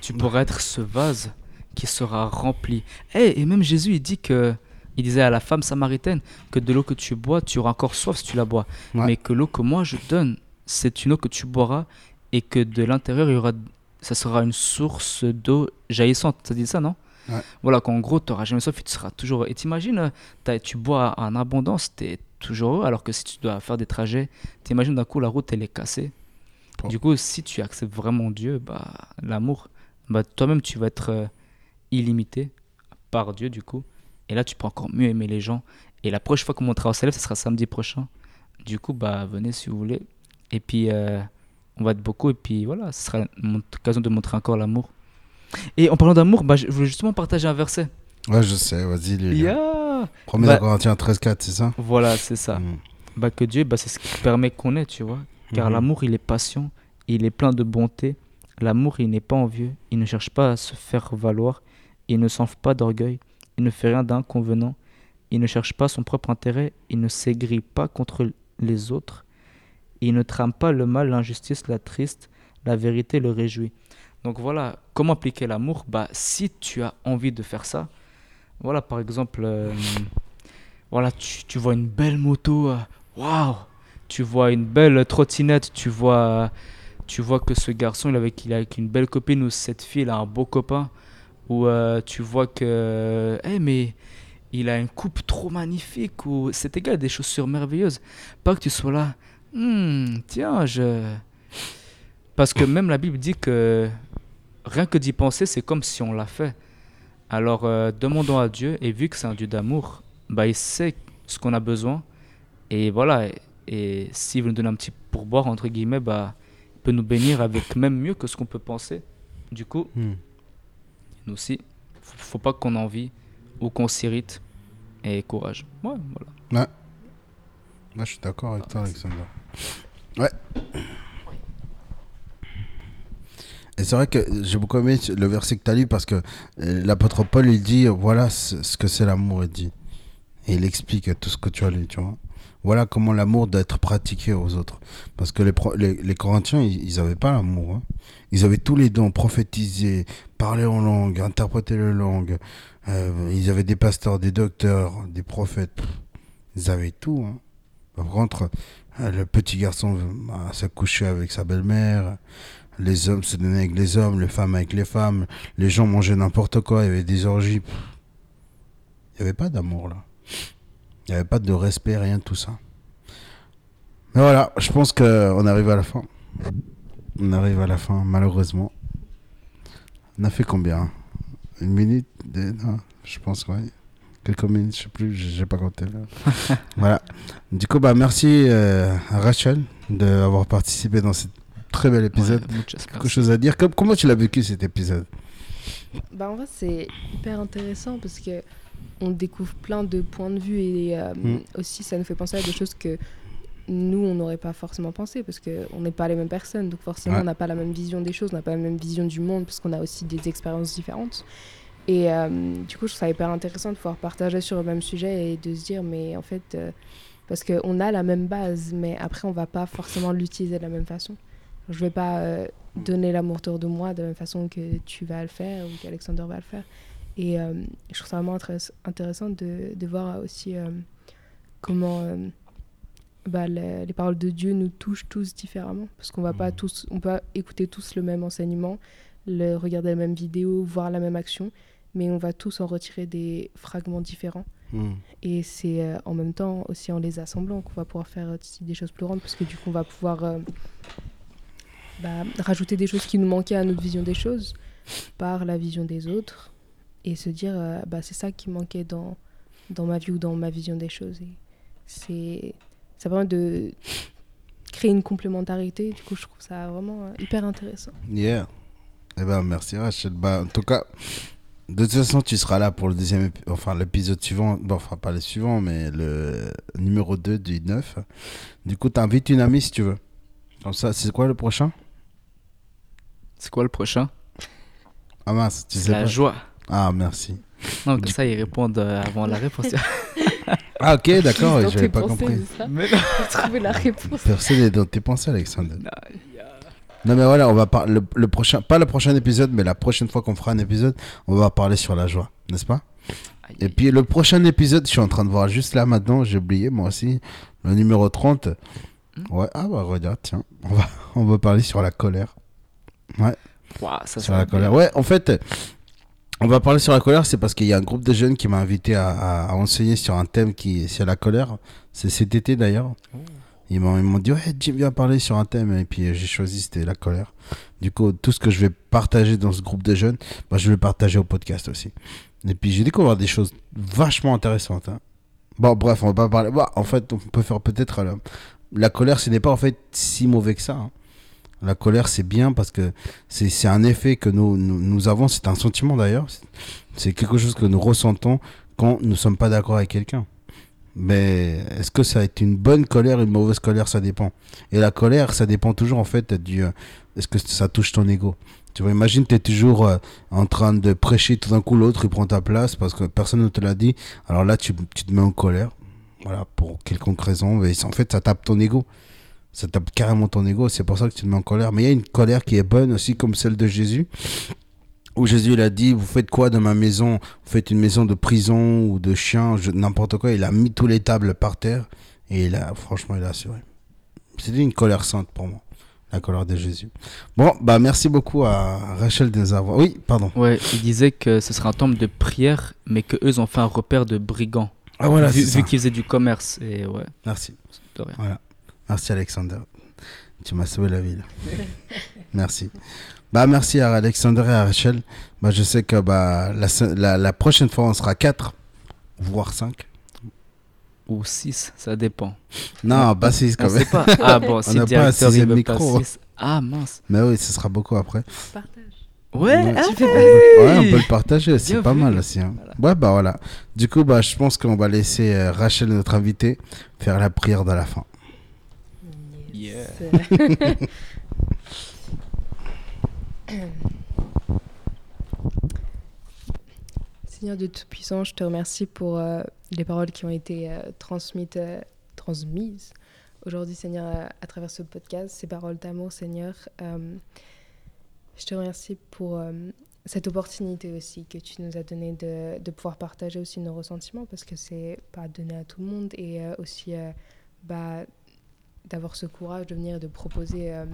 Tu pourras être ce vase qui sera rempli. Eh, et même Jésus, il dit que, il disait à la femme samaritaine que de l'eau que tu bois, tu auras encore soif si tu la bois. Ouais. Mais que l'eau que moi je donne, c'est une eau que tu boiras et que de l'intérieur, il y aura, ça sera une source d'eau jaillissante. Ça dit ça, non? Ouais. Voilà, qu'en gros, tu n'auras jamais soif et tu seras toujours. Et t'imagines, tu bois en abondance, tu es toujours heureux, alors que si tu dois faire des trajets, t'imagines d'un coup la route, elle est cassée. Du coup, si tu acceptes vraiment Dieu, bah, l'amour, bah, toi-même, tu vas être euh, illimité par Dieu, du coup. Et là, tu peux encore mieux aimer les gens. Et la prochaine fois qu'on montera au célèbre, ce sera samedi prochain. Du coup, bah, venez si vous voulez. Et puis, euh, on va être beaucoup. Et puis, voilà, ce sera une occasion de montrer encore l'amour. Et en parlant d'amour, bah, je voulais justement partager un verset. Ouais, je sais, vas-y, lis. Yeah 1 Bah- Corinthiens 13-4, c'est ça? Voilà, c'est ça. Mm. Bah, que Dieu, bah, c'est ce qui permet qu'on ait, tu vois. Car Mhm. l'amour, il est patient, il est plein de bonté. L'amour, il n'est pas envieux, il ne cherche pas à se faire valoir, il ne s'enfle pas d'orgueil, il ne fait rien d'inconvenant, il ne cherche pas son propre intérêt, il ne s'aigrit pas contre les autres, il ne trame pas le mal, l'injustice, la triste, la vérité le réjouit. Donc voilà, comment appliquer l'amour? Bah, si tu as envie de faire ça, voilà, par exemple, euh, voilà, tu, tu vois une belle moto, euh, waouh Tu vois une belle trottinette, tu vois, tu vois que ce garçon, il est avec, il une belle copine ou cette fille, elle a un beau copain, ou euh, tu vois que, eh mais il a une coupe trop magnifique, ou c'est égal, des chaussures merveilleuses. Pas que tu sois là, Hmm, tiens, je. Parce que même la Bible dit que rien que d'y penser, c'est comme si on l'a fait. Alors euh, demandons à Dieu, et vu que c'est un Dieu d'amour, bah, il sait ce qu'on a besoin. Et voilà, et, s'il veut nous donner un petit pourboire, entre guillemets, bah, il peut nous bénir avec même mieux que ce qu'on peut penser. Du coup, Mm. nous aussi, faut, faut pas qu'on envie ou qu'on s'irrite. Et courage. Ouais, voilà. Moi, je suis d'accord avec toi, Alexandre. Ouais. Et c'est vrai que j'ai beaucoup aimé le verset que tu as lu parce que euh, l'apôtre Paul, il dit voilà ce ce que c'est l'amour, il dit. Et il explique tout ce que tu as lu, tu vois. Voilà comment l'amour doit être pratiqué aux autres. Parce que les, les, Corinthiens, ils n'avaient pas l'amour. hein. Ils avaient tous les dons, prophétiser, parler en langue, interpréter les langues. Euh, ils avaient des pasteurs, des docteurs, des prophètes. Ils avaient tout. Hein. Par contre, euh, le petit garçon bah, s'accouchait avec sa belle-mère. Les hommes se donnaient avec les hommes, les femmes avec les femmes. Les gens mangeaient n'importe quoi. Il y avait des orgies. Il n'y avait pas d'amour là. Il n'y avait pas de respect, rien de tout ça. Mais voilà, je pense qu'on arrive à la fin. On arrive à la fin, malheureusement. On a fait combien? Une minute Non, Je pense, ouais. Quelques minutes, je sais plus, j'ai pas compté là. [LAUGHS] voilà. Du coup, bah, merci euh, à Rachel d'avoir participé dans ce très bel épisode. Ouais, Quelque chose à dire? Comme- Comment tu l'as vécu cet épisode? Bah en fait c'est hyper intéressant parce que on découvre plein de points de vue et euh, Mm. aussi ça nous fait penser à des choses que nous on n'aurait pas forcément pensé parce que on n'est pas les mêmes personnes donc forcément Ouais. on n'a pas la même vision des choses, on n'a pas la même vision du monde parce qu'on a aussi des expériences différentes. Et euh, du coup je trouve ça hyper intéressant de pouvoir partager sur le même sujet et de se dire mais en fait euh, parce qu'on a la même base mais après on va pas forcément l'utiliser de la même façon. Je vais pas euh, donner l'amour autour de moi de la même façon que tu vas le faire ou qu'Alexander va le faire. Et euh, je trouve ça vraiment intéress- intéressant de, de voir aussi euh, comment euh, bah, les, les paroles de Dieu nous touchent tous différemment. Parce qu'on va pas Mhm. tous, on peut écouter tous le même enseignement, le, regarder la même vidéo, voir la même action, mais on va tous en retirer des fragments différents. Hmm. Et c'est euh, en même temps aussi en les assemblant qu'on va pouvoir faire aussi des choses plus grandes, parce que du coup, on va pouvoir euh, bah, rajouter des choses qui nous manquaient à notre vision des choses par la vision des autres et se dire, euh, bah, c'est ça qui manquait dans, dans ma vie ou dans ma vision des choses. Et c'est, ça permet de créer une complémentarité. Du coup, je trouve ça vraiment euh, hyper intéressant. Yeah. Eh ben, merci Rachel. Bah, en tout cas, de toute façon, tu seras là pour le deuxième enfin l'épisode suivant. Bon, enfin, pas le suivant, mais le numéro 2 du 9. Du coup, t'invites une amie si tu veux. Comme ça, c'est quoi le prochain? C'est quoi le prochain? Ah mince, tu sais la pas. joie. Ah, merci. Non, comme ça, ils répondent euh, avant la réponse. [LAUGHS] Ah, ok, d'accord, j'avais pas compris. Mais non. Trouver la réponse. Personne n'est dans tes pensées, Alexandre. Non, mais voilà, on va parler le, le prochain, pas le prochain épisode, mais la prochaine fois qu'on fera un épisode, on va parler sur la joie, n'est-ce pas? Aïe, Et puis le prochain épisode, je suis en train de voir juste là maintenant, j'ai oublié moi aussi, le numéro 30. Ouais, ah bah regarde, tiens, on va, on va parler sur la colère. Ouah, ça, Sur la colère. bien. Ouais, en fait, on va parler sur la colère, c'est parce qu'il y a un groupe de jeunes qui m'a invité à, enseigner sur un thème qui sur la colère. C'est cet été d'ailleurs. Ils m'ont dit, ouais, Jim, viens parler sur un thème. Et puis euh, j'ai choisi, c'était la colère. Du coup, tout ce que je vais partager dans ce groupe de jeunes, bah, je vais le partager au podcast aussi. Et puis j'ai découvert des choses vachement intéressantes. hein. Bon, bref, on va pas parler. Bah, en fait, on peut faire peut-être. euh, la colère, ce n'est pas en fait si mauvais que ça. hein. La colère, c'est bien parce que c'est un effet que nous, nous, nous avons. C'est un sentiment d'ailleurs. C'est- quelque chose que nous ressentons quand nous ne sommes pas d'accord avec quelqu'un. Mais est-ce que ça été une bonne colère, une mauvaise colère, ça dépend. Et la colère, ça dépend toujours en fait du. euh, Est-ce que ça touche ton ego? Tu vois, imagine, tu es toujours euh, en train de prêcher, tout d'un coup l'autre il prend ta place parce que personne ne te l'a dit. Alors là, tu, tu te mets en colère. Voilà, pour quelconque raison. Mais en fait, ça tape ton ego. Ça tape carrément ton ego. C'est pour ça que tu te mets en colère. Mais il y a une colère qui est bonne aussi, comme celle de Jésus. Où Jésus il a dit Vous faites quoi de ma maison? Vous faites une maison de prison ou de chien, n'importe quoi. Il a mis tous les tables par terre. Et il a, franchement, il a assuré. C'était une colère sainte pour moi. La colère de Jésus. Bon, bah merci beaucoup à Rachel de nous avoir. Oui, pardon. Ouais, il disait que ce serait un temple de prière, mais que eux ont fait un repère de brigands. Ah voilà, vu vu qu'ils faisaient du commerce. Et ouais, Merci. rien. Merci Alexander. Tu m'as sauvé la ville. merci. Bah merci à Alexander et à Rachel. Bah je sais que bah la, se- la, la prochaine fois on sera 4 voire 5. Ou 6, ça dépend. Non, pas 6 On quand même. sait pas. Ah bon, [LAUGHS] si n'a pas un sixième micro. pas 6. Ah mince. Mais oui, ce sera beaucoup après. Partage. Ouais, Ouais. ah, Tu fais Ouais, on peut le partager, c'est pas vu. mal aussi. hein. Voilà. Ouais, bah voilà. Du coup, bah je pense qu'on va laisser euh, Rachel, notre invitée, faire la prière de la fin. Yeah. [LAUGHS] Seigneur de Tout-Puissant, je te remercie pour euh, les paroles qui ont été euh, transmises, euh, transmises aujourd'hui, Seigneur, à, à travers ce podcast, ces paroles d'amour, Seigneur. Euh, je te remercie pour euh, cette opportunité aussi que tu nous as donnée de, de pouvoir partager aussi nos ressentiments parce que c'est pas donné à tout le monde et euh, aussi euh, bah, d'avoir ce courage de venir et de proposer euh,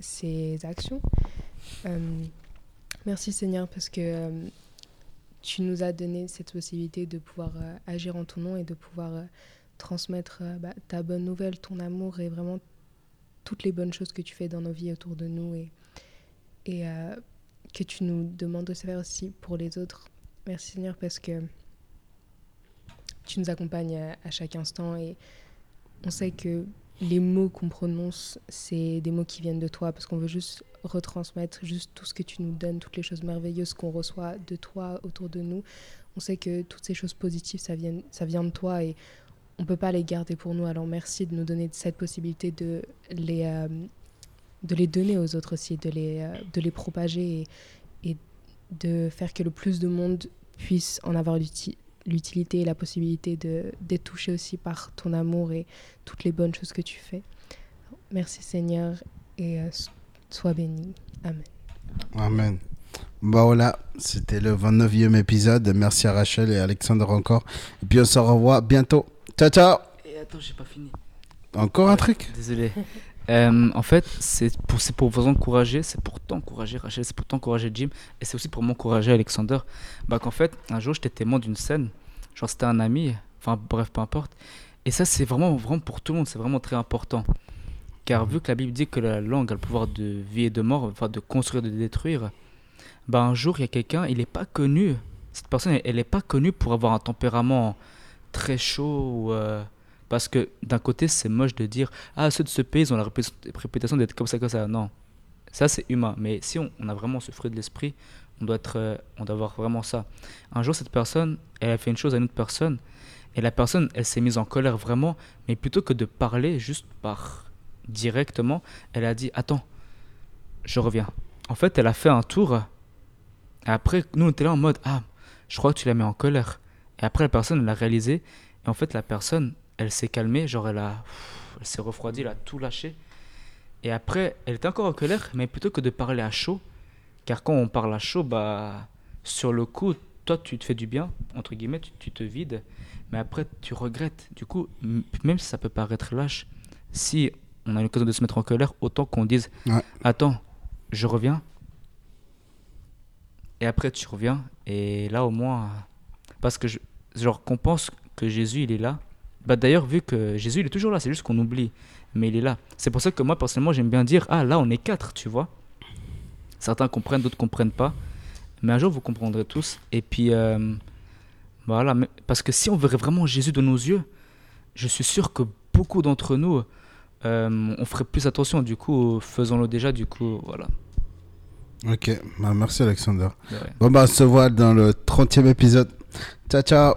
ces actions. Euh, merci Seigneur parce que euh, tu nous as donné cette possibilité de pouvoir agir en ton nom et de pouvoir transmettre bah, ta bonne nouvelle, ton amour et vraiment toutes les bonnes choses que tu fais dans nos vies autour de nous et, et que tu nous demandes de faire aussi pour les autres. Merci Seigneur parce que tu nous accompagnes à chaque instant et on sait que les mots qu'on prononce, c'est des mots qui viennent de toi parce qu'on veut juste retransmettre juste tout ce que tu nous donnes, toutes les choses merveilleuses qu'on reçoit de toi autour de nous. On sait que toutes ces choses positives, ça vient, ça vient de toi et on ne peut pas les garder pour nous. Alors merci de nous donner cette possibilité de les, euh, de les donner aux autres aussi, de les, euh, de les propager et, de faire que le plus de monde puisse en avoir l'uti- l'utilité et la possibilité de- d'être touché aussi par ton amour et toutes les bonnes choses que tu fais. Merci Seigneur et euh, sois béni. Amen. Amen. Bah voilà, c'était le 29e épisode. Merci à Rachel et Alexander encore. Et puis on se revoit bientôt. Ciao, ciao. Et attends, j'ai pas fini. Encore un truc? Désolé. [LAUGHS] Euh, en fait, c'est pour, vous encourager, c'est pour t'encourager, Rachel, c'est pour t'encourager, Jim, et c'est aussi pour m'encourager, Alexander. Bah, qu'en fait, un jour, j'étais témoin d'une scène, genre c'était un ami, enfin bref, peu importe. Et ça, c'est vraiment, vraiment pour tout le monde, c'est vraiment très important. Car vu que la Bible dit que la langue a le pouvoir de vie et de mort, de construire, de détruire, bah, un jour, il y a quelqu'un, il n'est pas connu, cette personne, elle n'est pas connue pour avoir un tempérament très chaud ou. euh, parce que d'un côté, c'est moche de dire Ah, ceux de ce pays, ils ont la réputation d'être comme ça, comme ça. Non. Ça, c'est humain. Mais si on, a vraiment ce fruit de l'esprit, on doit, être, euh, on doit avoir vraiment ça. Un jour, cette personne, elle a fait une chose à une autre personne. Et la personne, elle s'est mise en colère vraiment. Mais plutôt que de parler juste par directement, elle a dit Attends, je reviens. En fait, elle a fait un tour. Et après, nous, on était là en mode Ah, je crois que tu l'as mis en colère. Et après, la personne, elle a réalisé. Et en fait, la personne, elle s'est calmée, genre elle a, elle s'est refroidie, elle a tout lâché. Et après, elle était encore en colère, mais plutôt que de parler à chaud, car quand on parle à chaud, bah, sur le coup, toi, tu te fais du bien, entre guillemets, tu, tu te vides, mais après, tu regrettes. Du coup, même si ça peut paraître lâche, si on a l'occasion de se mettre en colère, autant qu'on dise Ouais. Attends, je reviens. Et après, tu reviens, et là, au moins, parce que, je, genre, qu'on pense que Jésus, il est là. Bah, d'ailleurs, vu que Jésus, il est toujours là, c'est juste qu'on oublie, mais il est là. C'est pour ça que moi, personnellement, j'aime bien dire Ah, là, on est quatre, tu vois. Certains comprennent, d'autres comprennent pas. Mais un jour, vous comprendrez tous. Et puis, euh, voilà. Parce que si on verrait vraiment Jésus de nos yeux, je suis sûr que beaucoup d'entre nous, euh, on ferait plus attention. Du coup, faisons-le déjà. Du coup, voilà. Ok, bah, merci Alexander. Bon, bah, on se voit dans le 30e épisode. Ciao, ciao.